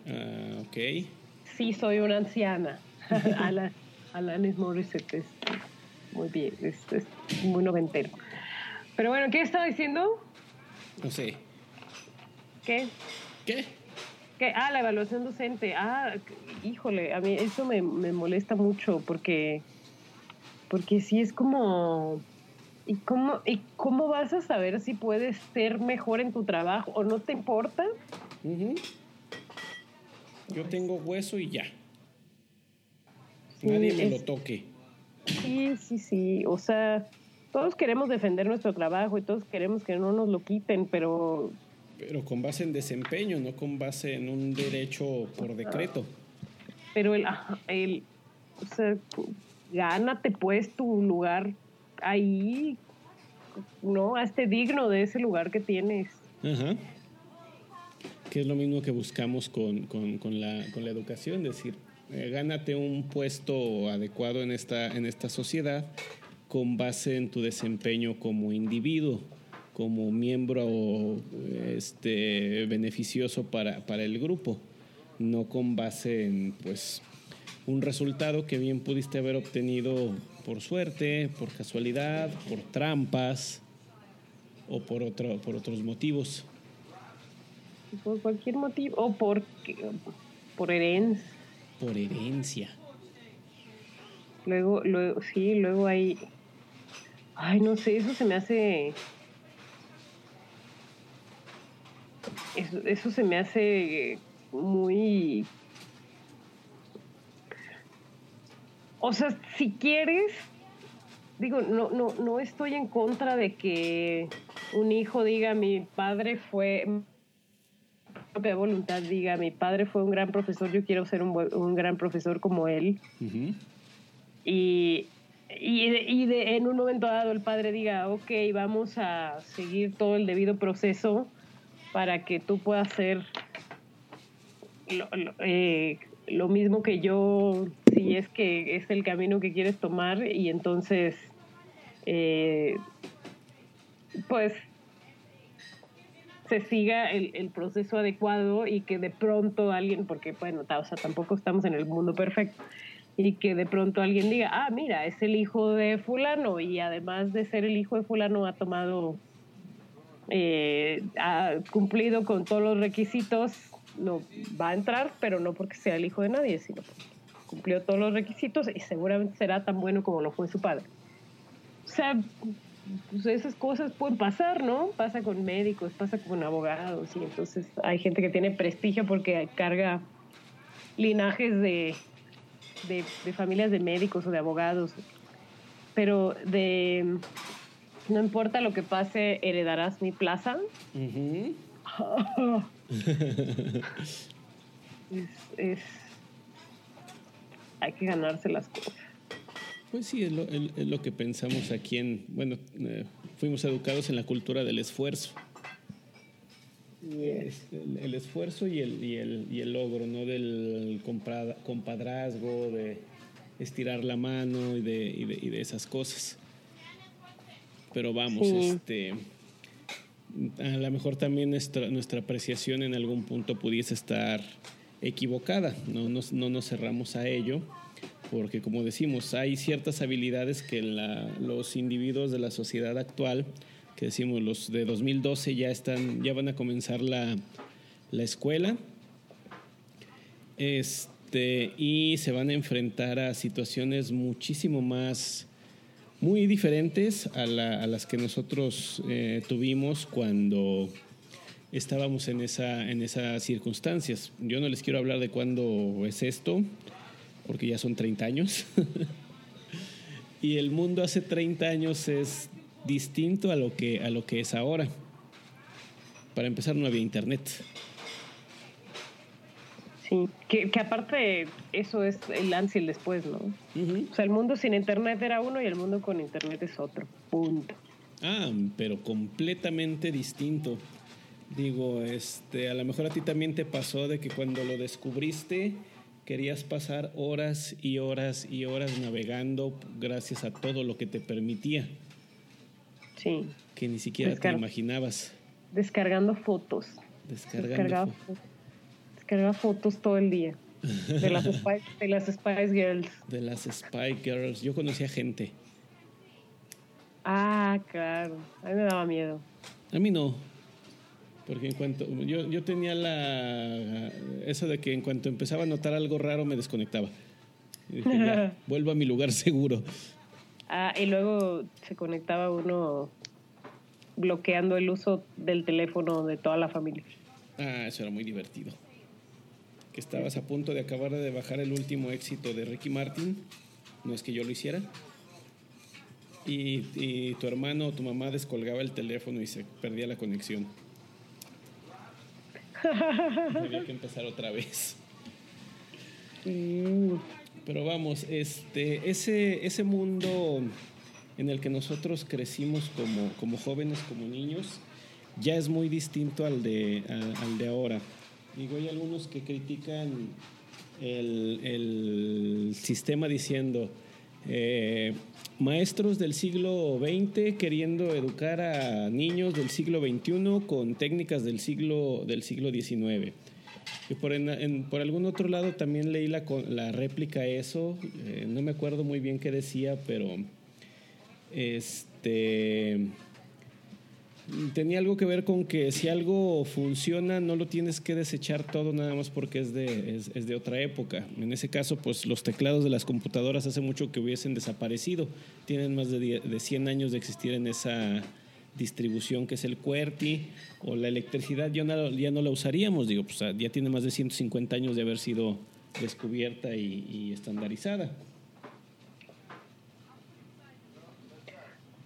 Ah, ok. Sí, soy una anciana. (laughs) Alanis Morissette es muy bien, es, es muy noventero. Pero bueno, ¿qué estaba diciendo? No sé. ¿Qué? ¿Qué? ah, la evaluación docente. Ah, híjole, a mí eso me, molesta mucho porque, porque sí es como... ¿Y cómo, ¿Y cómo vas a saber si puedes ser mejor en tu trabajo o no te importa? Yo tengo hueso y ya. Nadie me lo toque. Sí, sí, sí. O sea, todos queremos defender nuestro trabajo y todos queremos que no nos lo quiten, pero pero con base en desempeño, no con base en un derecho por decreto. Pero el, el o sea, gánate pues tu lugar ahí, ¿no? Hazte digno de ese lugar que tienes. Ajá. Que es lo mismo que buscamos con, con, con, la, con la educación, decir, eh, gánate un puesto adecuado en esta, en esta sociedad con base en tu desempeño como individuo como miembro este, beneficioso para, para el grupo, no con base en pues un resultado que bien pudiste haber obtenido por suerte, por casualidad, por trampas o por otro, por otros motivos. Por cualquier motivo, o por, por herencia. Por herencia. Luego, luego, sí, luego hay. Ay, no sé, eso se me hace eso, se me hace muy... O sea, si quieres, digo, no, no, no estoy en contra de que un hijo diga mi padre fue propia voluntad diga mi padre fue un gran profesor, yo quiero ser un, gran profesor como él. Y, y, en un momento dado el padre diga, ok, vamos a seguir todo el debido proceso para que tú puedas hacer eh, lo, mismo que yo, si es que es el camino que quieres tomar y entonces, eh, pues, se siga el, proceso adecuado y que de pronto alguien, porque bueno, o tampoco estamos en el mundo perfecto, y que de pronto alguien diga, ah, mira, es el hijo de fulano y además de ser el hijo de fulano ha tomado eh, ha cumplido con todos los requisitos, no va a entrar, pero no porque sea el hijo de nadie, sino porque cumplió todos los requisitos y seguramente será tan bueno como lo fue su padre. O sea, pues esas cosas pueden pasar, ¿no? Pasa con médicos, pasa con abogados y entonces hay gente que tiene prestigio porque carga linajes de, de, de familias de médicos o de abogados, pero de no importa lo que pase, heredarás mi plaza. (laughs) es, hay que ganarse las cosas. Pues sí, es lo, que pensamos aquí en, bueno, eh, fuimos educados en la cultura del esfuerzo. El, esfuerzo y el, y, el, y el logro, no del compadrazgo, de estirar la mano y de, y de, y de esas cosas. pero vamos, este a lo mejor también nuestra, nuestra apreciación en algún punto pudiese estar equivocada, no nos, no nos cerramos a ello, porque como decimos, hay ciertas habilidades que la, los individuos de la sociedad actual, que decimos los de 2012 ya, están, ya van a comenzar la, la escuela, este, y se van a enfrentar a situaciones muchísimo más muy diferentes a, las que nosotros eh, tuvimos cuando estábamos en, esa, en esas circunstancias. Yo no les quiero hablar de cuándo es esto, porque ya son 30 años. (laughs) y el mundo hace 30 años es distinto a lo que, a lo que es ahora. Para empezar, no había internet. Sí, que, que, aparte eso es el antes y el después, ¿no? O sea, el mundo sin internet era uno y el mundo con internet es otro. Punto. Ah, pero completamente distinto. Digo, este, a lo mejor a ti también te pasó de que cuando lo descubriste querías pasar horas y horas y horas navegando gracias a todo lo que te permitía. Sí. Que ni siquiera te imaginabas. Descargando fotos. Descargando fotos carga fotos todo el día. De las, (laughs) Spice, de las Spice Girls. De las Spice Girls. Yo conocía gente. Ah, claro. A mí me daba miedo. A mí no. Porque en cuanto. Yo, yo tenía la. Eso de que en cuanto empezaba a notar algo raro me desconectaba. Y dije, (laughs) vuelvo a mi lugar seguro. Ah, y luego se conectaba uno bloqueando el uso del teléfono de toda la familia. Ah, eso era muy divertido que estabas a punto de acabar de bajar el último éxito de Ricky Martin, no es que yo lo hiciera, y, tu hermano o tu mamá descolgaba el teléfono y se perdía la conexión. (laughs) Había que empezar otra vez. Pero vamos, este, ese, ese mundo en el que nosotros crecimos como, como jóvenes, como niños, ya es muy distinto al de, al de ahora. Digo, hay algunos que critican el, sistema diciendo, eh, maestros del siglo XX queriendo educar a niños del siglo XXI con técnicas del siglo, del siglo XIX. Y por, por algún otro lado también leí la, la réplica a eso, eh, no me acuerdo muy bien qué decía, pero este tenía algo que ver con que si algo funciona no lo tienes que desechar todo nada más porque es de, es, de otra época. En ese caso, pues los teclados de las computadoras hace mucho que hubiesen desaparecido. Tienen más de, de 100 años de existir en esa distribución que es el QWERTY o la electricidad ya no, ya no la usaríamos, digo, pues ya tiene más de 150 años de haber sido descubierta y, y estandarizada.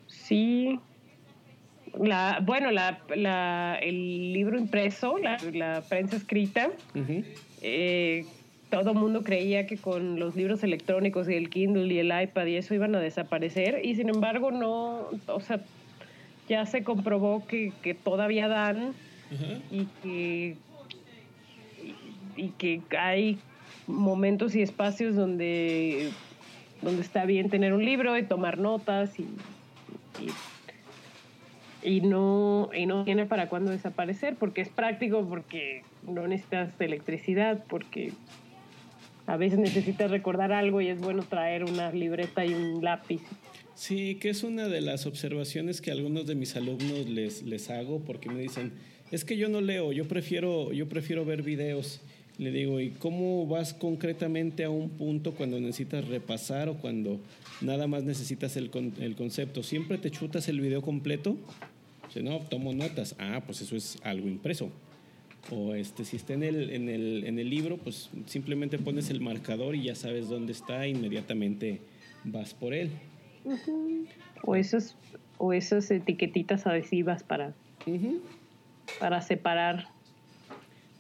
Sí, la, bueno, la, la, el libro impreso, la, la prensa escrita, eh, todo mundo creía que con los libros electrónicos y el Kindle y el iPad y eso iban a desaparecer y sin embargo no, o sea, ya se comprobó que, que todavía dan y que y que hay momentos y espacios donde donde está bien tener un libro y tomar notas y y no, y no tiene para cuándo desaparecer, porque es práctico, porque no necesitas electricidad, porque a veces necesitas recordar algo y es bueno traer una libreta y un lápiz. Sí, que es una de las observaciones que algunos de mis alumnos les, les hago, porque me dicen, es que yo no leo, yo prefiero, yo prefiero ver videos. Le digo, ¿y cómo vas concretamente a un punto cuando necesitas repasar o cuando nada más necesitas el, el concepto? ¿Siempre te chutas el video completo? Si no, tomo notas. Ah, pues eso es algo impreso. O este, si está en el, en el, en el libro, pues simplemente pones el marcador y ya sabes dónde está, inmediatamente vas por él. O esos, o esas etiquetitas adhesivas para, para separar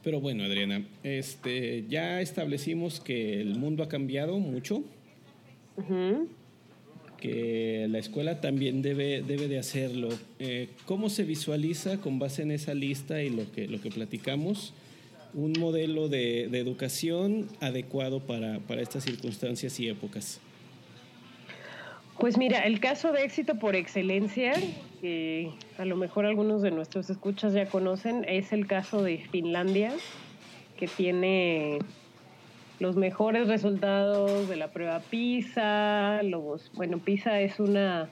pero bueno, Adriana, este, ya establecimos que el mundo ha cambiado mucho, que la escuela también debe, debe de hacerlo. Eh, ¿Cómo se visualiza con base en esa lista y lo que, lo que platicamos? un modelo de, educación adecuado para, para, estas circunstancias y épocas? Pues mira, el caso de éxito por excelencia, que a lo mejor algunos de nuestros escuchas ya conocen, es el caso de Finlandia, que tiene los mejores resultados de la prueba PISA. Los, bueno, PISA es una,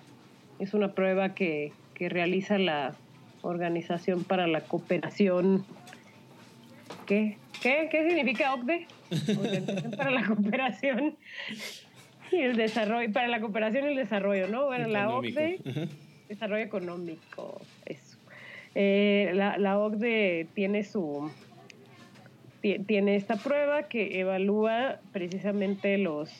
es una prueba que, que realiza la Organización para la Cooperación. ¿Qué? ¿Qué, ¿Qué significa OCDE? (laughs) Organización para la Cooperación y (laughs) el desarrollo, para la cooperación y el desarrollo, ¿no? Bueno, la OCDE, desarrollo económico, eso. Eh, la, la, OCDE tiene su tiene esta prueba que evalúa precisamente los,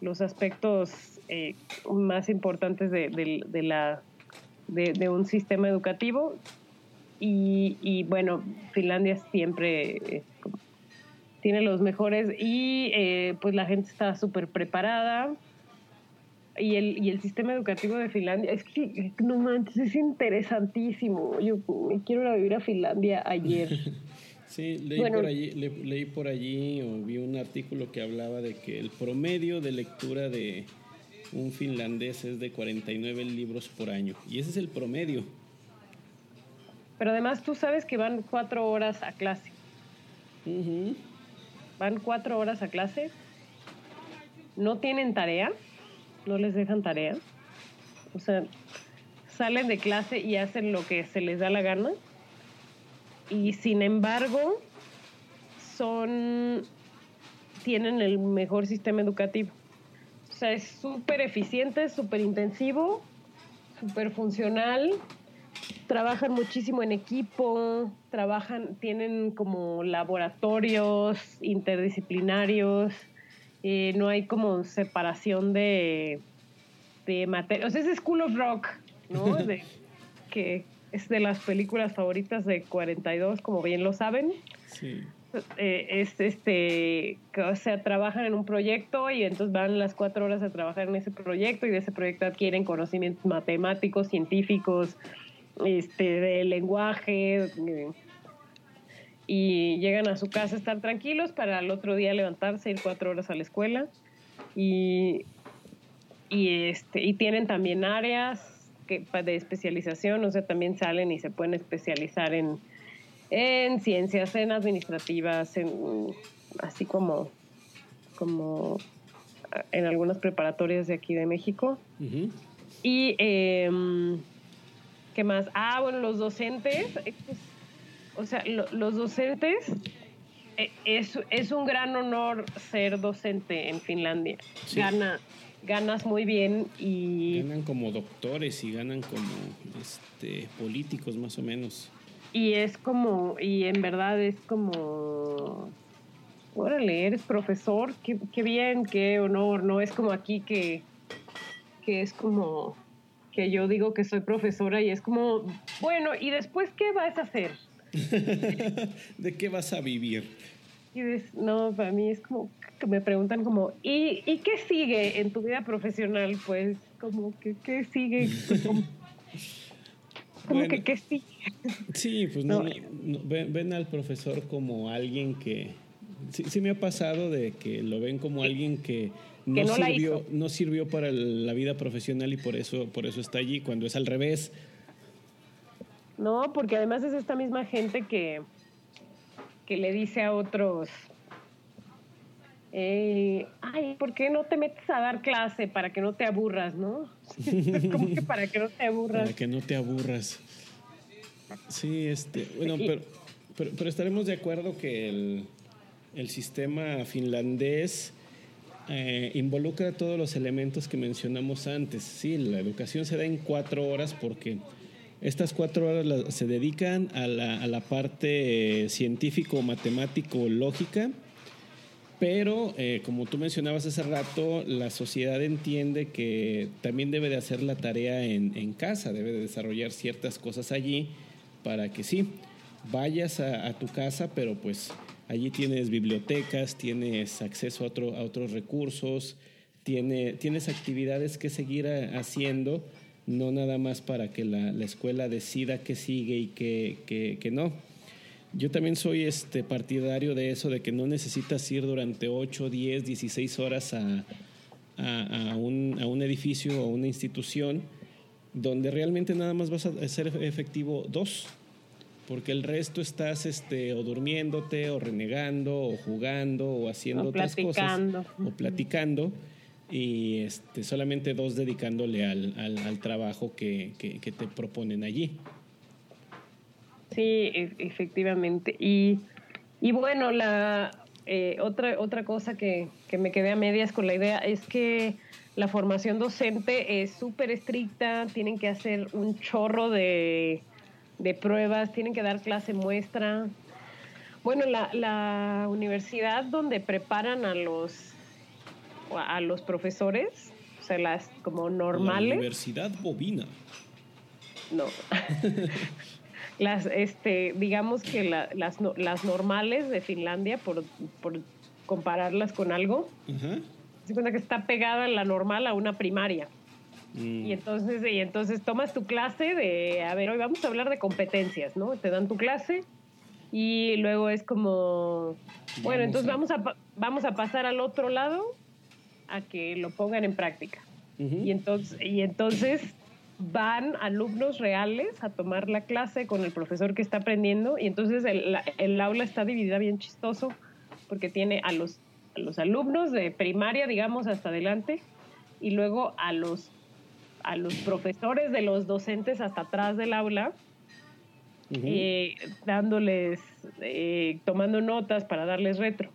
los aspectos eh, más importantes de, de, la, de, un sistema educativo y, y bueno, Finlandia siempre eh, tiene los mejores y eh, pues la gente está súper preparada. Y el, y el sistema educativo de Finlandia, es que no manches, es interesantísimo. Yo me quiero ir a vivir a Finlandia ayer. (laughs) Sí, leí, por allí, leí por allí o vi un artículo que hablaba de que el promedio de lectura de un finlandés es de 49 libros por año. Y ese es el promedio. Pero además tú sabes que van cuatro horas a clase van cuatro horas a clase, no tienen tarea, no les dejan tarea, o sea, salen de clase y hacen lo que se les da la gana, y sin embargo, son, tienen el mejor sistema educativo. O sea, es súper eficiente, súper intensivo, súper funcional trabajan muchísimo en equipo, trabajan, tienen como laboratorios interdisciplinarios, eh, no hay como separación de, de materias. O sea, es School of Rock, ¿no? (laughs) que es de las películas favoritas de 42, como bien lo saben. Sí. Eh, es este, que, o sea, trabajan en un proyecto y entonces van las cuatro horas a trabajar en ese proyecto y de ese proyecto adquieren conocimientos matemáticos, científicos, este, de lenguaje y llegan a su casa a estar tranquilos para el otro día levantarse, ir cuatro horas a la escuela y, y, este, y tienen también áreas que, de especialización, o sea, también salen y se pueden especializar en, en ciencias, en administrativas, en, así como, como en algunas preparatorias de aquí de México. Y eh, ¿Qué más? Ah, bueno, los docentes, eh, pues, o sea, los docentes, eh, es, es, un gran honor ser docente en Finlandia. Gana, ganas muy bien y... Ganan como doctores y ganan como este, políticos más o menos. Y es como, y en verdad es como, órale, eres profesor, qué, qué bien, qué honor, no es como aquí que, que es como que yo digo que soy profesora y es como, bueno, ¿y después qué vas a hacer? (laughs) ¿De qué vas a vivir? Y no, para mí es como que me preguntan como, ¿y, ¿y qué sigue en tu vida profesional? Pues como que, ¿qué sigue? (laughs) Como que, ¿qué sigue? Sí, pues no, ven, al profesor como alguien que, sí, sí me ha pasado de que lo ven como alguien que no, sirvió, no sirvió para la vida profesional y por eso, por eso está allí, cuando es al revés. No, porque además es esta misma gente que, que le dice a otros, ay, ¿por qué no te metes a dar clase para que no te aburras, no? (laughs) Como que para que no te aburras. Para que no te aburras. Sí, este, bueno, pero, pero, estaremos de acuerdo que el, el sistema finlandés eh, involucra todos los elementos que mencionamos antes. Sí, la educación se da en cuatro horas porque estas cuatro horas se dedican a la, parte científico, matemático, lógica, pero eh, como tú mencionabas hace rato, la sociedad entiende que también debe de hacer la tarea en, casa, debe de desarrollar ciertas cosas allí para que sí, vayas a tu casa, pero pues Allí tienes bibliotecas, tienes acceso a, otro, a otros recursos, tiene, tienes actividades que seguir haciendo, no nada más para que la, la escuela decida qué sigue y qué, qué, no. Yo también soy este partidario de eso, de que no necesitas ir durante 8, 10, 16 horas a, a, un, a un edificio o una institución donde realmente nada más vas a hacer efectivo dos, porque el resto estás este, o durmiéndote, o renegando, o jugando, o haciendo otras cosas, o platicando, y este, solamente dos dedicándole al, al, trabajo que, que, te proponen allí. Sí, e, efectivamente. Y, y bueno, la eh, otra, otra cosa que, que me quedé a medias con la idea es que la formación docente es súper estricta, tienen que hacer un chorro de, pruebas, tienen que dar clase muestra. Bueno, la, universidad donde preparan a los, a los profesores, o sea, las como normales. La Universidad Bovina. No. (laughs) las, este, digamos que las, las normales de Finlandia, por, por compararlas con algo, se cuenta que está pegada la normal a una primaria. Mm. Y entonces, y entonces tomas tu clase de, a ver, hoy vamos a hablar de competencias, ¿no? Te dan tu clase y luego es como, bueno, entonces vamos a, vamos a pasar al otro lado a que lo pongan en práctica. y, entonces, y entonces van alumnos reales a tomar la clase con el profesor que está aprendiendo y entonces el, el aula está dividida bien chistoso porque tiene a los a los alumnos de primaria, digamos, hasta adelante, y luego a los, a los profesores de los docentes hasta atrás del aula, eh, dándoles, eh, tomando notas para darles retro.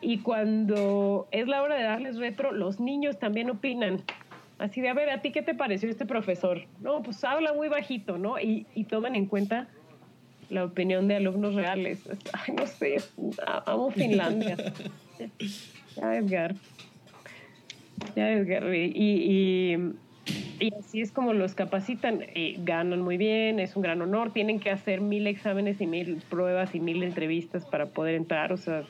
Y cuando es la hora de darles retro, los niños también opinan. Así de, a ver, ¿a ti qué te pareció este profesor? No, pues habla muy bajito, ¿no? Y, y toman en cuenta la opinión de alumnos reales. Ay, no sé, amo Finlandia. (laughs) ya, Edgar. Ya, Edgar. Y, y, así es como los capacitan. y ganan muy bien, es un gran honor. Tienen que hacer mil exámenes y mil pruebas y mil entrevistas para poder entrar. O sea,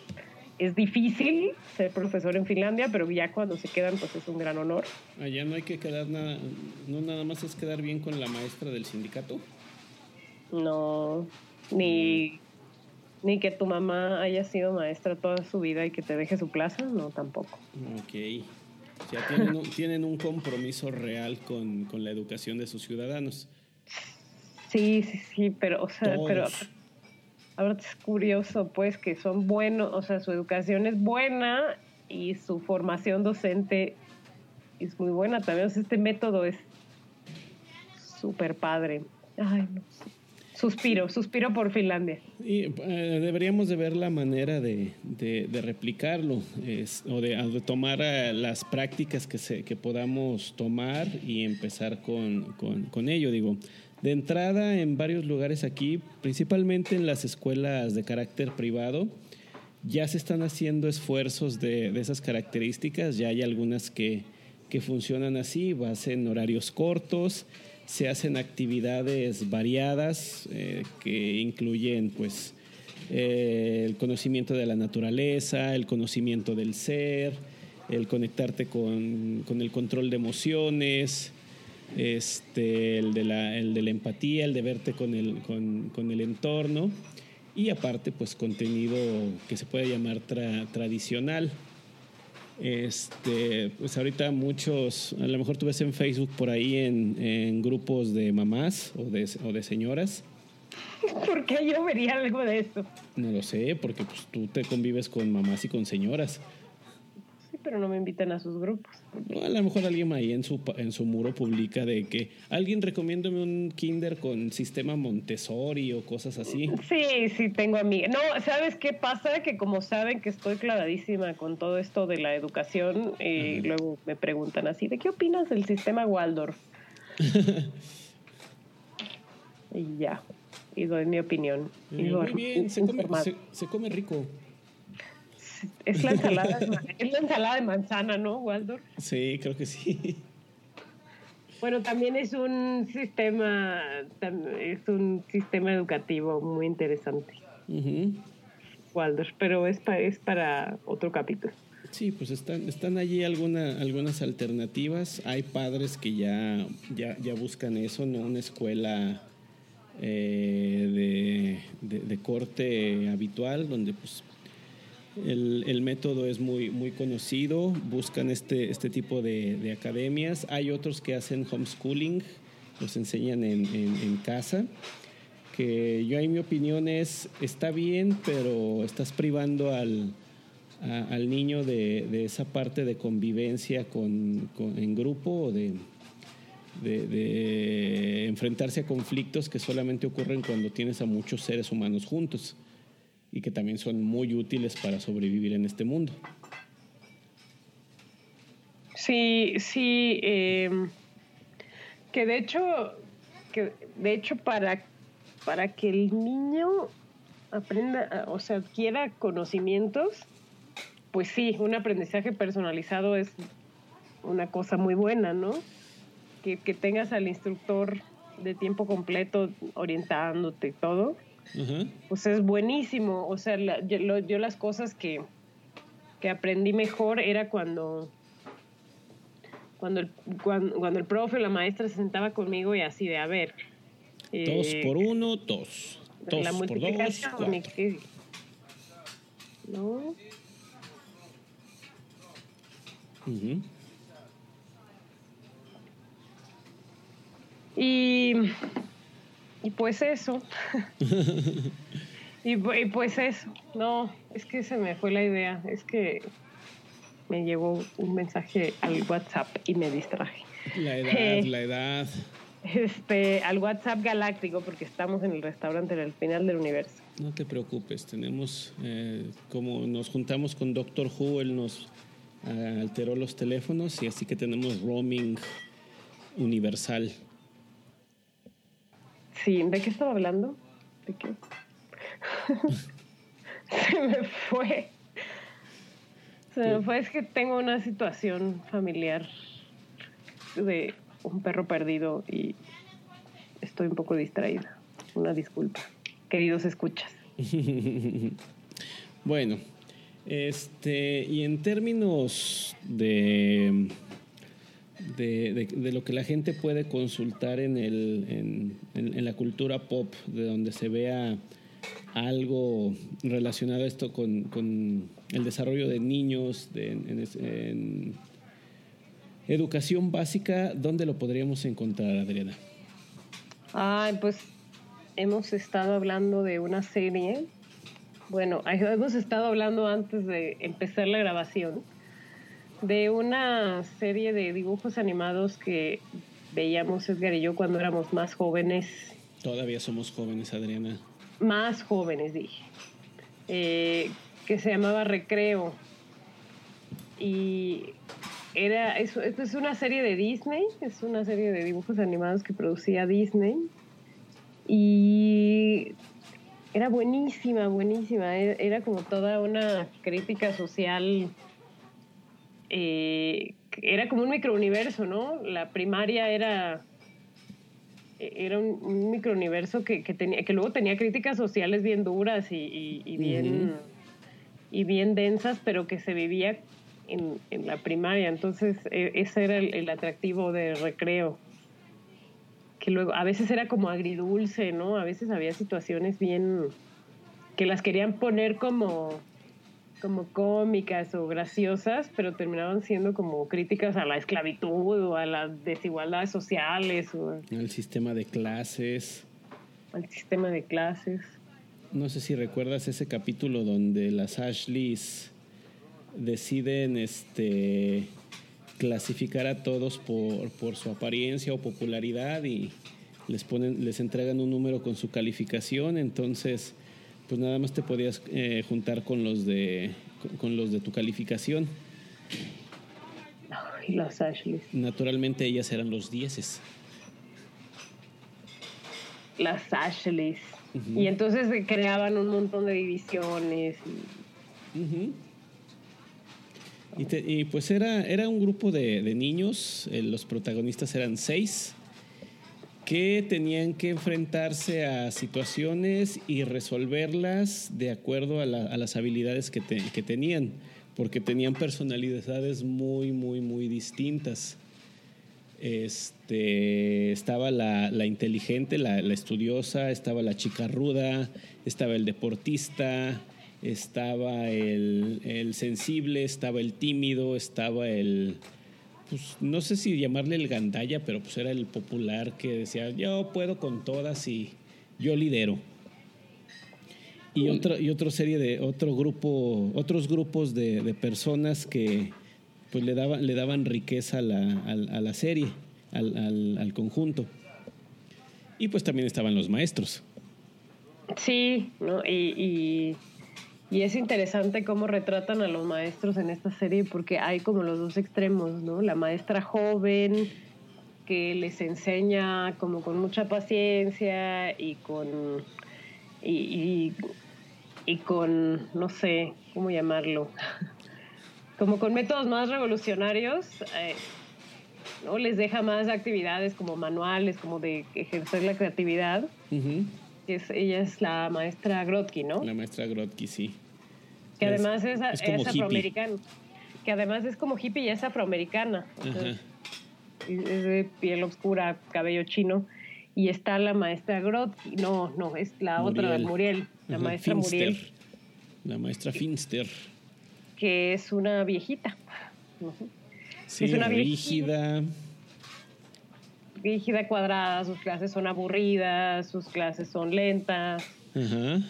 es difícil ser profesor en Finlandia, pero ya cuando se quedan, pues es un gran honor. Allá no hay que quedar nada, no nada más es quedar bien con la maestra del sindicato. No, ni ni que tu mamá haya sido maestra toda su vida y que te deje su plaza, no, tampoco. Ok. Ya tienen un, tienen un compromiso real con, la educación de sus ciudadanos. Sí, sí, sí, pero, o sea, pero ahora es curioso, pues, que son buenos, o sea, su educación es buena y su formación docente es muy buena también. O sea, este método es súper padre. Ay, no sé. Suspiro, suspiro por Finlandia. Y, eh, deberíamos de ver la manera de, replicarlo o, de, tomar eh, las prácticas que, se, que podamos tomar y empezar con, con, ello. Digo, de entrada en varios lugares aquí, principalmente en las escuelas de carácter privado, ya se están haciendo esfuerzos de, de esas características, ya hay algunas que, que funcionan así, en horarios cortos se hacen actividades variadas eh, que incluyen pues eh, el conocimiento de la naturaleza, el conocimiento del ser, el conectarte con, el control de emociones, este, el, de la, el de la empatía, el de verte con el, con, el entorno y aparte pues contenido que se puede llamar tradicional. Este, pues ahorita muchos, a lo mejor tú ves en Facebook por ahí en, grupos de mamás o de, o de señoras. ¿Por qué yo vería algo de eso? No lo sé, porque pues, tú te convives con mamás y con señoras pero no me invitan a sus grupos. a lo mejor alguien ahí en su, en su muro publica de que alguien recomiéndome un kinder con sistema Montessori o cosas así. Sí, sí, tengo amigas. No, ¿sabes qué pasa? Que como saben que estoy clavadísima con todo esto de la educación, y eh, luego me preguntan así, ¿de qué opinas del sistema Waldorf? (laughs) y ya, y doy mi opinión. muy bien, se come, se come rico. Es la ensalada, es la ensalada de manzana, ¿no, Waldorf? Sí, creo que sí. Bueno, también es un sistema, es un sistema educativo muy interesante. Waldorf, pero es, es para otro capítulo. Sí, pues están, están allí alguna, algunas alternativas. Hay padres que ya, ya, ya buscan eso, ¿no? Una escuela eh, de, de, de, corte habitual, donde pues El, método es muy, muy conocido, buscan este, este tipo de, de, academias. Hay otros que hacen homeschooling, los enseñan en, casa, que yo en mi opinión es, está bien, pero estás privando al, al niño de, esa parte de convivencia con, en grupo de, de, enfrentarse a conflictos que solamente ocurren cuando tienes a muchos seres humanos juntos y que también son muy útiles para sobrevivir en este mundo. Sí, sí, eh, que de hecho, que de hecho para, para que el niño aprenda, o sea, adquiera conocimientos, pues sí, un aprendizaje personalizado es una cosa muy buena, ¿no? Que, que tengas al instructor de tiempo completo orientándote y todo Uh -huh. Pues es buenísimo. O sea, la, yo, lo, yo, las cosas que, que aprendí mejor era cuando, cuando, el, cuando, cuando el profe o la maestra se sentaba conmigo y así de, a ver. Eh, dos por uno, dos. Dos la por dos, cuatro. ¿No? Uh -huh. Y y pues eso. (laughs) y, y, pues eso. No, es que se me fue la idea. Es que me llegó un mensaje al WhatsApp y me distraje. La edad, eh, la edad. Este, al WhatsApp galáctico, porque estamos en el restaurante en el final del universo. No te preocupes, tenemos, eh, como nos juntamos con Doctor Who, él nos uh, alteró los teléfonos y así que tenemos roaming universal. Sí, ¿de qué estaba hablando? ¿De qué? (laughs) Se me fue. Se me fue, es que tengo una situación familiar de un perro perdido y estoy un poco distraída. Una disculpa, queridos escuchas. (laughs) bueno, este, y en términos de de, de, lo que la gente puede consultar en, el, en, en, en, la cultura pop, de donde se vea algo relacionado a esto con, con el desarrollo de niños, de, en, educación básica, ¿dónde lo podríamos encontrar, Adriana? Ay, pues hemos estado hablando de una serie. Bueno, (laughs) hemos estado hablando antes de empezar la grabación de una serie de dibujos animados que veíamos Edgar y yo cuando éramos más jóvenes. Todavía somos jóvenes, Adriana. Más jóvenes, dije. Eh, que se llamaba Recreo. Y era, eso, esto es una serie de Disney, es una serie de dibujos animados que producía Disney. Y era buenísima, buenísima. Era como toda una crítica social eh, era como un microuniverso, ¿no? La primaria era era un, un microuniverso que, que, tenía, que luego tenía críticas sociales bien duras y, y, y bien, uh -huh. y bien densas, pero que se vivía en, en la primaria. Entonces, e, ese era el, el, atractivo de recreo. Que luego, a veces era como agridulce, ¿no? A veces había situaciones bien que las querían poner como como cómicas o graciosas, pero terminaban siendo como críticas a la esclavitud o a las desigualdades sociales. O al sistema de clases. Al sistema de clases. No sé si recuerdas ese capítulo donde las Ashleys deciden este, clasificar a todos por, por su apariencia o popularidad y les, ponen, les entregan un número con su calificación, entonces pues nada más te podías eh, juntar con los de con, los de tu calificación. Ay, las Ashleys. Naturalmente ellas eran los dieces. Las Ashleys. Uh -huh. Y entonces se creaban un montón de divisiones. Y, uh -huh. y, te, y pues era, era un grupo de, de niños, eh, los protagonistas eran seis que tenían que enfrentarse a situaciones y resolverlas de acuerdo a, la, a las habilidades que, te, que, tenían, porque tenían personalidades muy, muy, muy distintas. Este, estaba la, inteligente, la, estudiosa, estaba la chica ruda, estaba el deportista, estaba el sensible, estaba el tímido, estaba el, pues no sé si llamarle el gandaya, pero pues era el popular que decía, yo puedo con todas y yo lidero. Y otra, y otra serie de otro grupo, otros grupos de, de personas que pues le daban, le daban riqueza a la, a, a la serie, al, al, al conjunto. Y pues también estaban los maestros. Sí, ¿no? Y, y, y, es interesante cómo retratan a los maestros en esta serie porque hay como los dos extremos, ¿no? La maestra joven que les enseña como con mucha paciencia y con... Y, y, y con, no sé, ¿cómo llamarlo? (laughs) como con métodos más revolucionarios. Eh, ¿no? Les deja más actividades como manuales, como de ejercer la creatividad. Uh -huh. es, ella es la maestra Grotki, ¿no? La maestra Grotki, sí. Que es, además es, es, es afroamericana. Que además es como hippie y es afroamericana. Sea, es de piel oscura, cabello chino. Y está la maestra Grotki. No, no, es la Muriel. otra, Muriel. La Ajá. maestra Finster. Muriel. La maestra Finster. Que es una viejita. Sí, es una rígida. Rígida, cuadrada, sus clases son aburridas, sus clases son lentas. Ajá.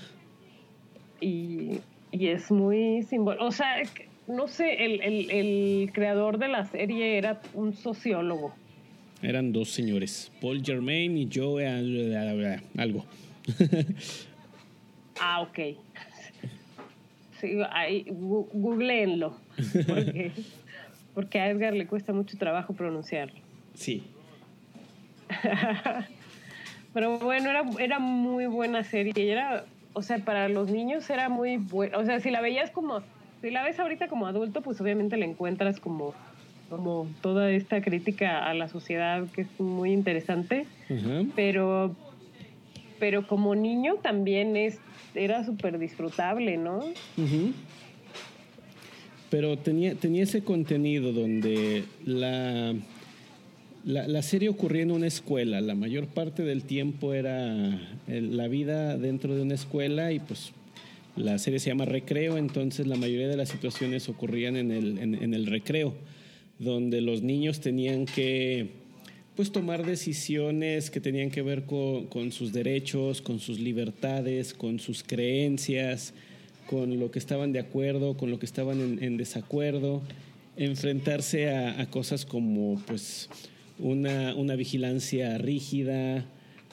Y, y es muy simbólico. O sea, no sé, el, el, el, creador de la serie era un sociólogo. Eran dos señores, Paul Germain y Joe algo. (laughs) ah, ok. Sí, ahí, googleenlo. Porque porque a Edgar le cuesta mucho trabajo pronunciarlo. Sí. (laughs) Pero bueno, era, era muy buena serie. Era, o sea, para los niños era muy buena. O sea, si la veías como, si la ves ahorita como adulto, pues obviamente la encuentras como, como toda esta crítica a la sociedad que es muy interesante. Uh -huh. Pero, pero como niño también es, era súper disfrutable, ¿no? Uh -huh pero tenía, tenía ese contenido donde la, la, serie ocurría en una escuela, la mayor parte del tiempo era la vida dentro de una escuela y pues la serie se llama Recreo, entonces la mayoría de las situaciones ocurrían en el, en, el recreo, donde los niños tenían que pues tomar decisiones que tenían que ver con, con sus derechos, con sus libertades, con sus creencias, con lo que estaban de acuerdo, con lo que estaban en, desacuerdo, enfrentarse a, cosas como pues una, una, vigilancia rígida,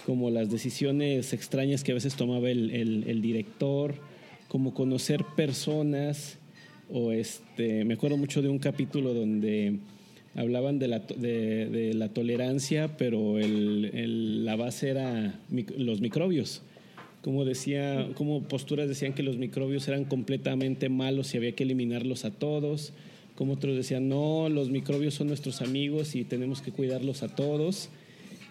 como las decisiones extrañas que a veces tomaba el, el, el director, como conocer personas, o este, me acuerdo mucho de un capítulo donde hablaban de la, de, la tolerancia, pero la base era los microbios. Como decía, como posturas decían que los microbios eran completamente malos y había que eliminarlos a todos, como otros decían, no, los microbios son nuestros amigos y tenemos que cuidarlos a todos.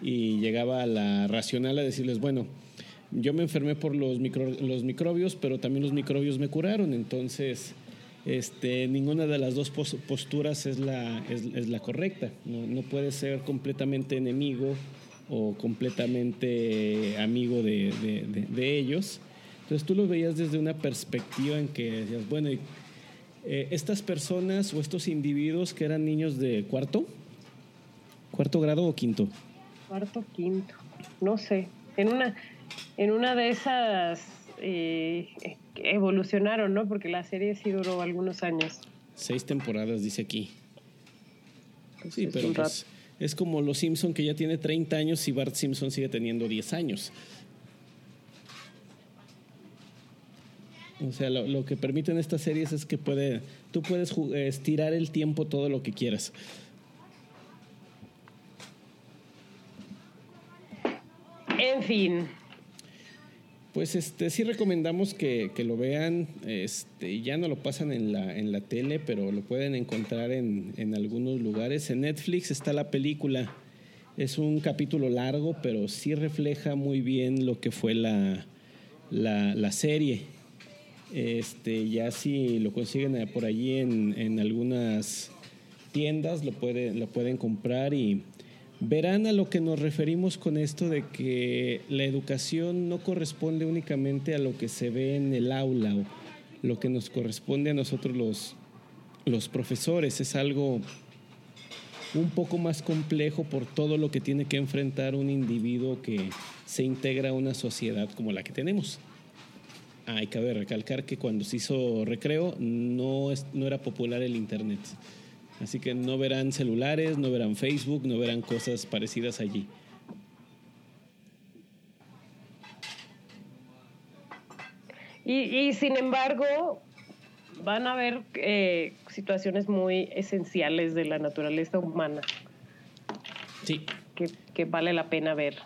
Y llegaba la racional a decirles, bueno, yo me enfermé por los, micro, los microbios, pero también los microbios me curaron, entonces este, ninguna de las dos posturas es la, es, la correcta, no, no puede ser completamente enemigo o completamente amigo de, de, ellos. Entonces tú lo veías desde una perspectiva en que decías, bueno, eh, estas personas o estos individuos que eran niños de cuarto, cuarto grado o quinto. Cuarto, quinto, no sé. En una, en una de esas eh, evolucionaron, ¿no? Porque la serie sí duró algunos años. Seis temporadas, dice aquí. Pues sí, pero pues, es como los Simpson que ya tiene 30 años y Bart Simpson sigue teniendo 10 años. O sea, lo, lo, que permiten estas series es que puede, tú puedes estirar el tiempo todo lo que quieras. En fin. Pues este, sí recomendamos que, que, lo vean. Este, ya no lo pasan en la, en la tele, pero lo pueden encontrar en, en, algunos lugares. En Netflix está la película. Es un capítulo largo, pero sí refleja muy bien lo que fue la, la, la serie. Este, ya si lo consiguen por allí en, en algunas tiendas, lo, lo pueden comprar y verán a lo que nos referimos con esto de que la educación no corresponde únicamente a lo que se ve en el aula o lo que nos corresponde a nosotros los, los profesores. Es algo un poco más complejo por todo lo que tiene que enfrentar un individuo que se integra a una sociedad como la que tenemos. Hay que recalcar que cuando se hizo recreo no, no era popular el Internet. Así que no verán celulares, no verán Facebook, no verán cosas parecidas allí. Y, sin embargo, van a haber eh, situaciones muy esenciales de la naturaleza humana. Sí. Que, vale la pena ver.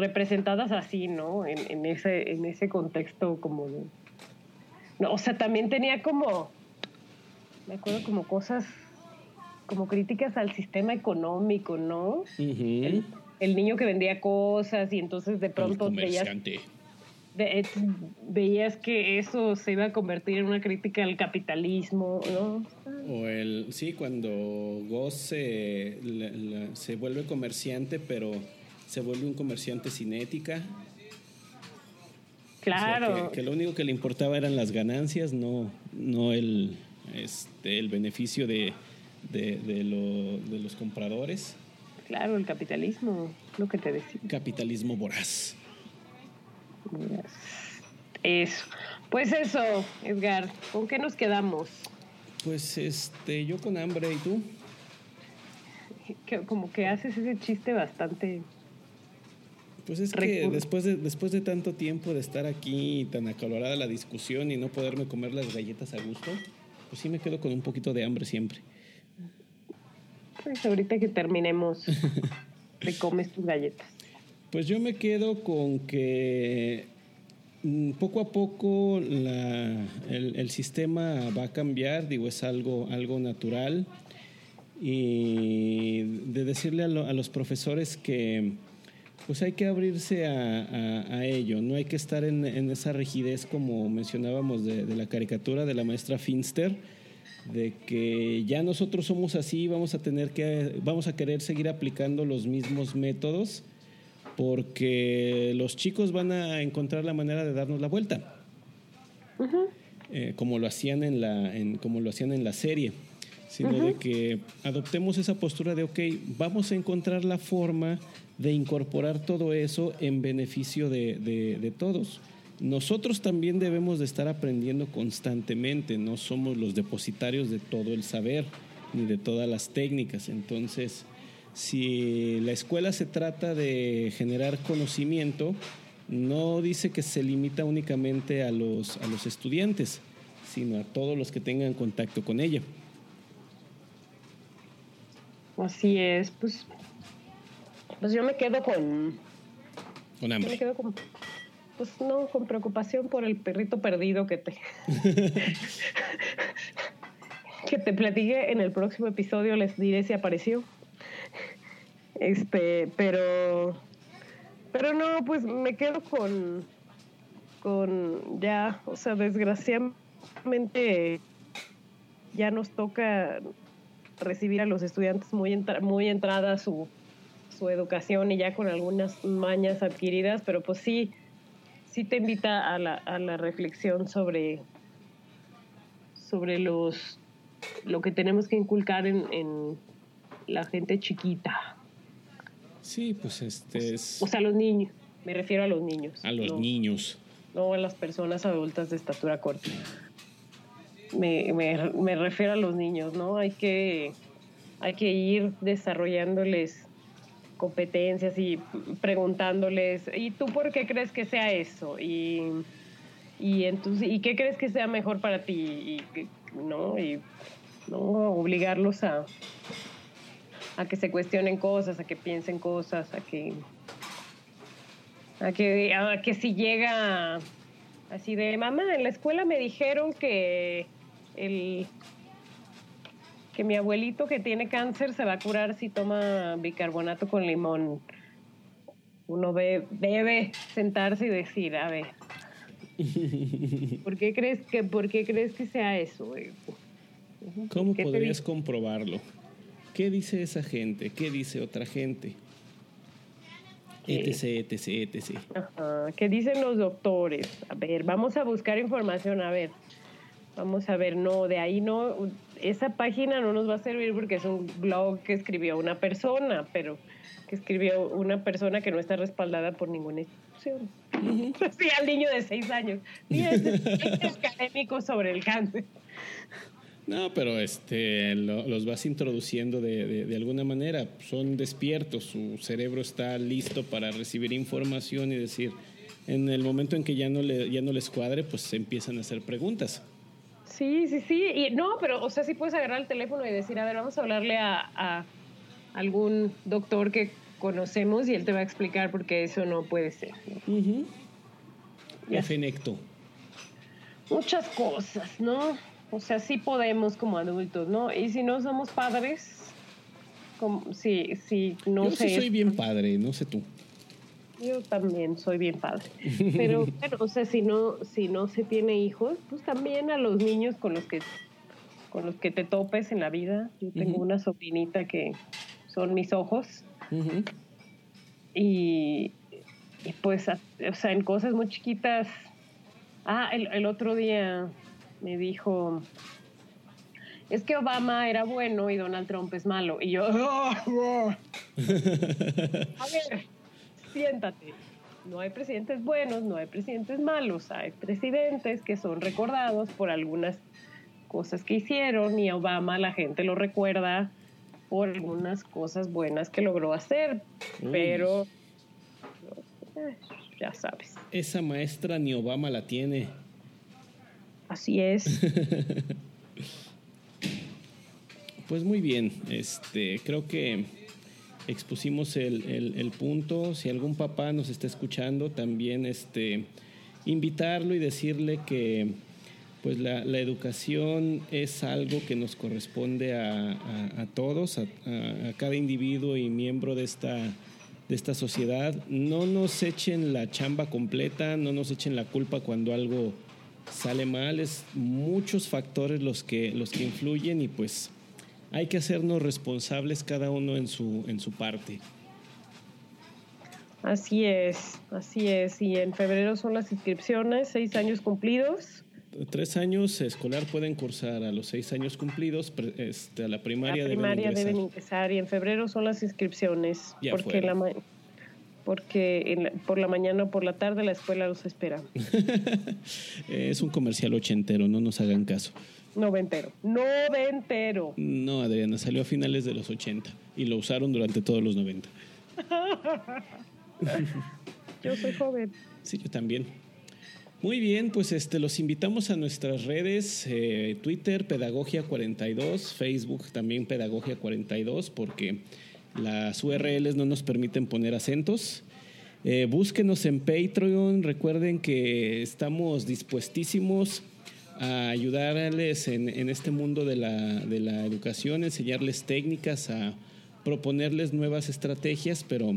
Representadas así, ¿no? En, ese, en ese contexto como No, o sea, también tenía como... Me acuerdo como cosas, como críticas al sistema económico, ¿no? el, niño que vendía cosas y entonces de pronto veías eh, veías que eso se iba a convertir en una crítica al capitalismo, ¿no? O el, sí, cuando Goss se, se vuelve comerciante, pero se vuelve un comerciante sin ética. Claro. que, lo único que le importaba eran las ganancias, no, no el, este, el beneficio de, de, de, lo, de los compradores. Claro, el capitalismo, lo que te decía. Capitalismo voraz. Eso. Pues eso, Edgar, ¿con qué nos quedamos? Pues este, yo con hambre, ¿y tú? como que haces ese chiste bastante. Pues es que después de, después de tanto tiempo de estar aquí tan acalorada la discusión y no poderme comer las galletas a gusto, pues sí me quedo con un poquito de hambre siempre. Pues ahorita que terminemos, te comes tus galletas. Pues yo me quedo con que mm, poco a poco el, sistema va a cambiar, digo, es algo, algo natural. Y de decirle a, los profesores que pues hay que abrirse a, ello, no hay que estar en, esa rigidez como mencionábamos de, de, la caricatura de la maestra Finster, de que ya nosotros somos así, vamos a tener que, vamos a querer seguir aplicando los mismos métodos porque los chicos van a encontrar la manera de darnos la vuelta, eh, como lo hacían en la, como lo hacían en la serie, sino de que adoptemos esa postura de, ok, vamos a encontrar la forma de incorporar todo eso en beneficio de, de todos. Nosotros también debemos de estar aprendiendo constantemente, no somos los depositarios de todo el saber ni de todas las técnicas, entonces si la escuela se trata de generar conocimiento, no dice que se limita únicamente a los, a los estudiantes, sino a todos los que tengan contacto con ella. Así es, pues, pues yo me quedo con... Con hambre. Me quedo con, pues no, con preocupación por el perrito perdido que te... (laughs) que te platiqué en el próximo episodio, les diré si apareció. Este, pero, pero no, pues me quedo con, con ya, o sea, desgraciadamente ya nos toca recibir a los estudiantes muy, muy entrada su, su educación y ya con algunas mañas adquiridas, pero pues sí, sí te invita a la, a la reflexión sobre, sobre los, lo que tenemos que inculcar en, en la gente chiquita. Sí, pues este es... O sea, los niños, me refiero a los niños. A los niños. No a las personas adultas de estatura corta. Me, me, refiero a los niños, ¿no? Hay que, hay que ir desarrollándoles competencias y preguntándoles, ¿y tú por qué crees que sea eso? Y, y, entonces, ¿y qué crees que sea mejor para ti? Y, ¿no? Y ¿no? obligarlos a, a que se cuestionen cosas, a que piensen cosas, a que a que, a que si llega así de mamá, en la escuela me dijeron que el que mi abuelito que tiene cáncer se va a curar si toma bicarbonato con limón. Uno debe sentarse y decir, a ver, (laughs) ¿por qué crees que, por qué crees que sea eso? ¿Cómo podrías comprobarlo? ¿Qué dice esa gente? ¿Qué dice otra gente? etc, etc, etc. Ajá, ¿Qué dicen los doctores? A ver, vamos a buscar información, a ver. Vamos a ver, no, de ahí no, esa página no nos va a servir porque es un blog que escribió una persona, pero que escribió una persona que no está respaldada por ninguna institución. Sí, al niño de seis años. Sí, es, es académico sobre el cáncer. No, pero este, lo- los vas introduciendo de, de- de alguna manera. Son despiertos, su cerebro está listo para recibir información y decir, en el momento en que ya no, le, ya no les cuadre, pues empiezan a hacer preguntas. Sí, sí, sí. Y no, pero, o sea, sí puedes agarrar el teléfono y decir, a ver, vamos a hablarle a, a algún doctor que conocemos y él te va a explicar por qué eso no puede ser. ¿no? Ya. Efecto. Muchas cosas, ¿no? O sea, sí podemos como adultos, ¿no? Y si no somos padres, como, si, si no Yo sé. sí soy bien padre, no sé tú. Yo también soy bien padre. Pero, (laughs) bueno, o sea, si no, si no se tiene hijos, pues también a los niños con los que con los que te topes en la vida. Yo tengo una sobrinita que son mis ojos y, y pues, o sea, en cosas muy chiquitas. Ah, el, el otro día me dijo, es que Obama era bueno y Donald Trump es malo. Y yo, (laughs) (laughs) a ver, siéntate. No hay presidentes buenos, no hay presidentes malos, hay presidentes que son recordados por algunas cosas que hicieron y a Obama la gente lo recuerda por algunas cosas buenas que logró hacer, Uy. pero eh, ya sabes, Esa maestra ni Obama la tiene. así es. (laughs) Pues muy bien, este, creo que expusimos el, el- punto. Si algún papá nos está escuchando, también este, invitarlo y decirle que pues la, la educación es algo que nos corresponde a, a- todos, a, a- a cada individuo y miembro de esta, de esta sociedad. No nos echen la chamba completa, no nos echen la culpa cuando algo sale mal. Es muchos factores los que, los que influyen y pues hay que hacernos responsables cada uno en su, en su parte. Así es, así es. Y en febrero son las inscripciones, seis años cumplidos. Tres años escolar pueden cursar a los seis años cumplidos, este, a la primaria, la primaria deben deben ingresar. y en febrero son las inscripciones. Ya porque la porque en la- por la mañana o por la tarde la escuela los espera. (laughs) Es un comercial ochentero, no nos hagan caso. Noventero. Noventero. No, Adriana, salió a finales de los 80 y lo usaron durante todos los 90. (laughs) Yo soy joven. Sí, yo también. Muy bien, pues este, los invitamos a nuestras redes, eh, Twitter, Pedagogia42, Facebook también Pedagogia42, porque las URLs no nos permiten poner acentos. Eh, búsquenos en Patreon, recuerden que estamos dispuestísimos a ayudarles en, en este mundo de la, de la educación, enseñarles técnicas, a proponerles nuevas estrategias, pero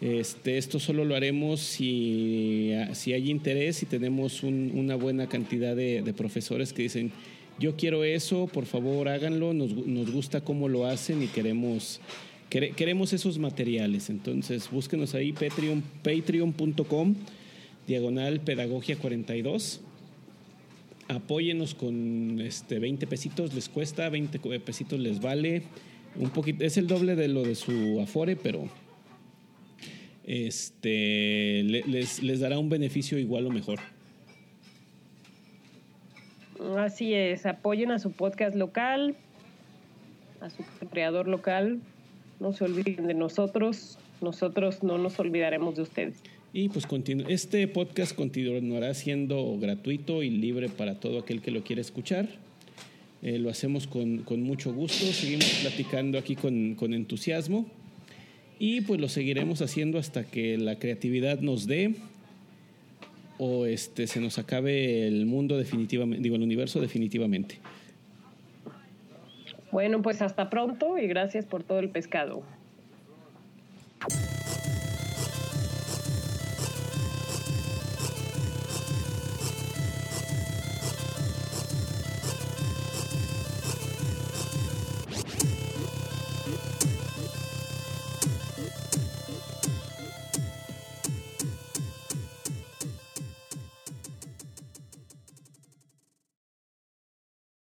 este, esto solo lo haremos si, si hay interés y tenemos un- una buena cantidad de, profesores que dicen, yo quiero eso, por favor háganlo, nos, nos gusta cómo lo hacen y queremos, quere- queremos esos materiales. Entonces búsquenos ahí, Patreon, patreon.com, diagonal pedagogia 42. Apóyenos con este 20 pesitos, les cuesta, 20 co- pesitos les vale. Un poquito, es el doble de lo de su Afore, pero este le- les, les dará un beneficio igual o mejor. Así es. Apoyen a su podcast local, a su creador local. No se olviden de nosotros. Nosotros no nos olvidaremos de ustedes. Y pues este podcast continuará siendo gratuito y libre para todo aquel que lo quiera escuchar. Eh, lo hacemos con, con mucho gusto, seguimos platicando aquí con, con entusiasmo y pues lo seguiremos haciendo hasta que la creatividad nos dé o este, se nos acabe el mundo definitivamente, digo el universo definitivamente. Bueno, pues hasta pronto y gracias por todo el pescado.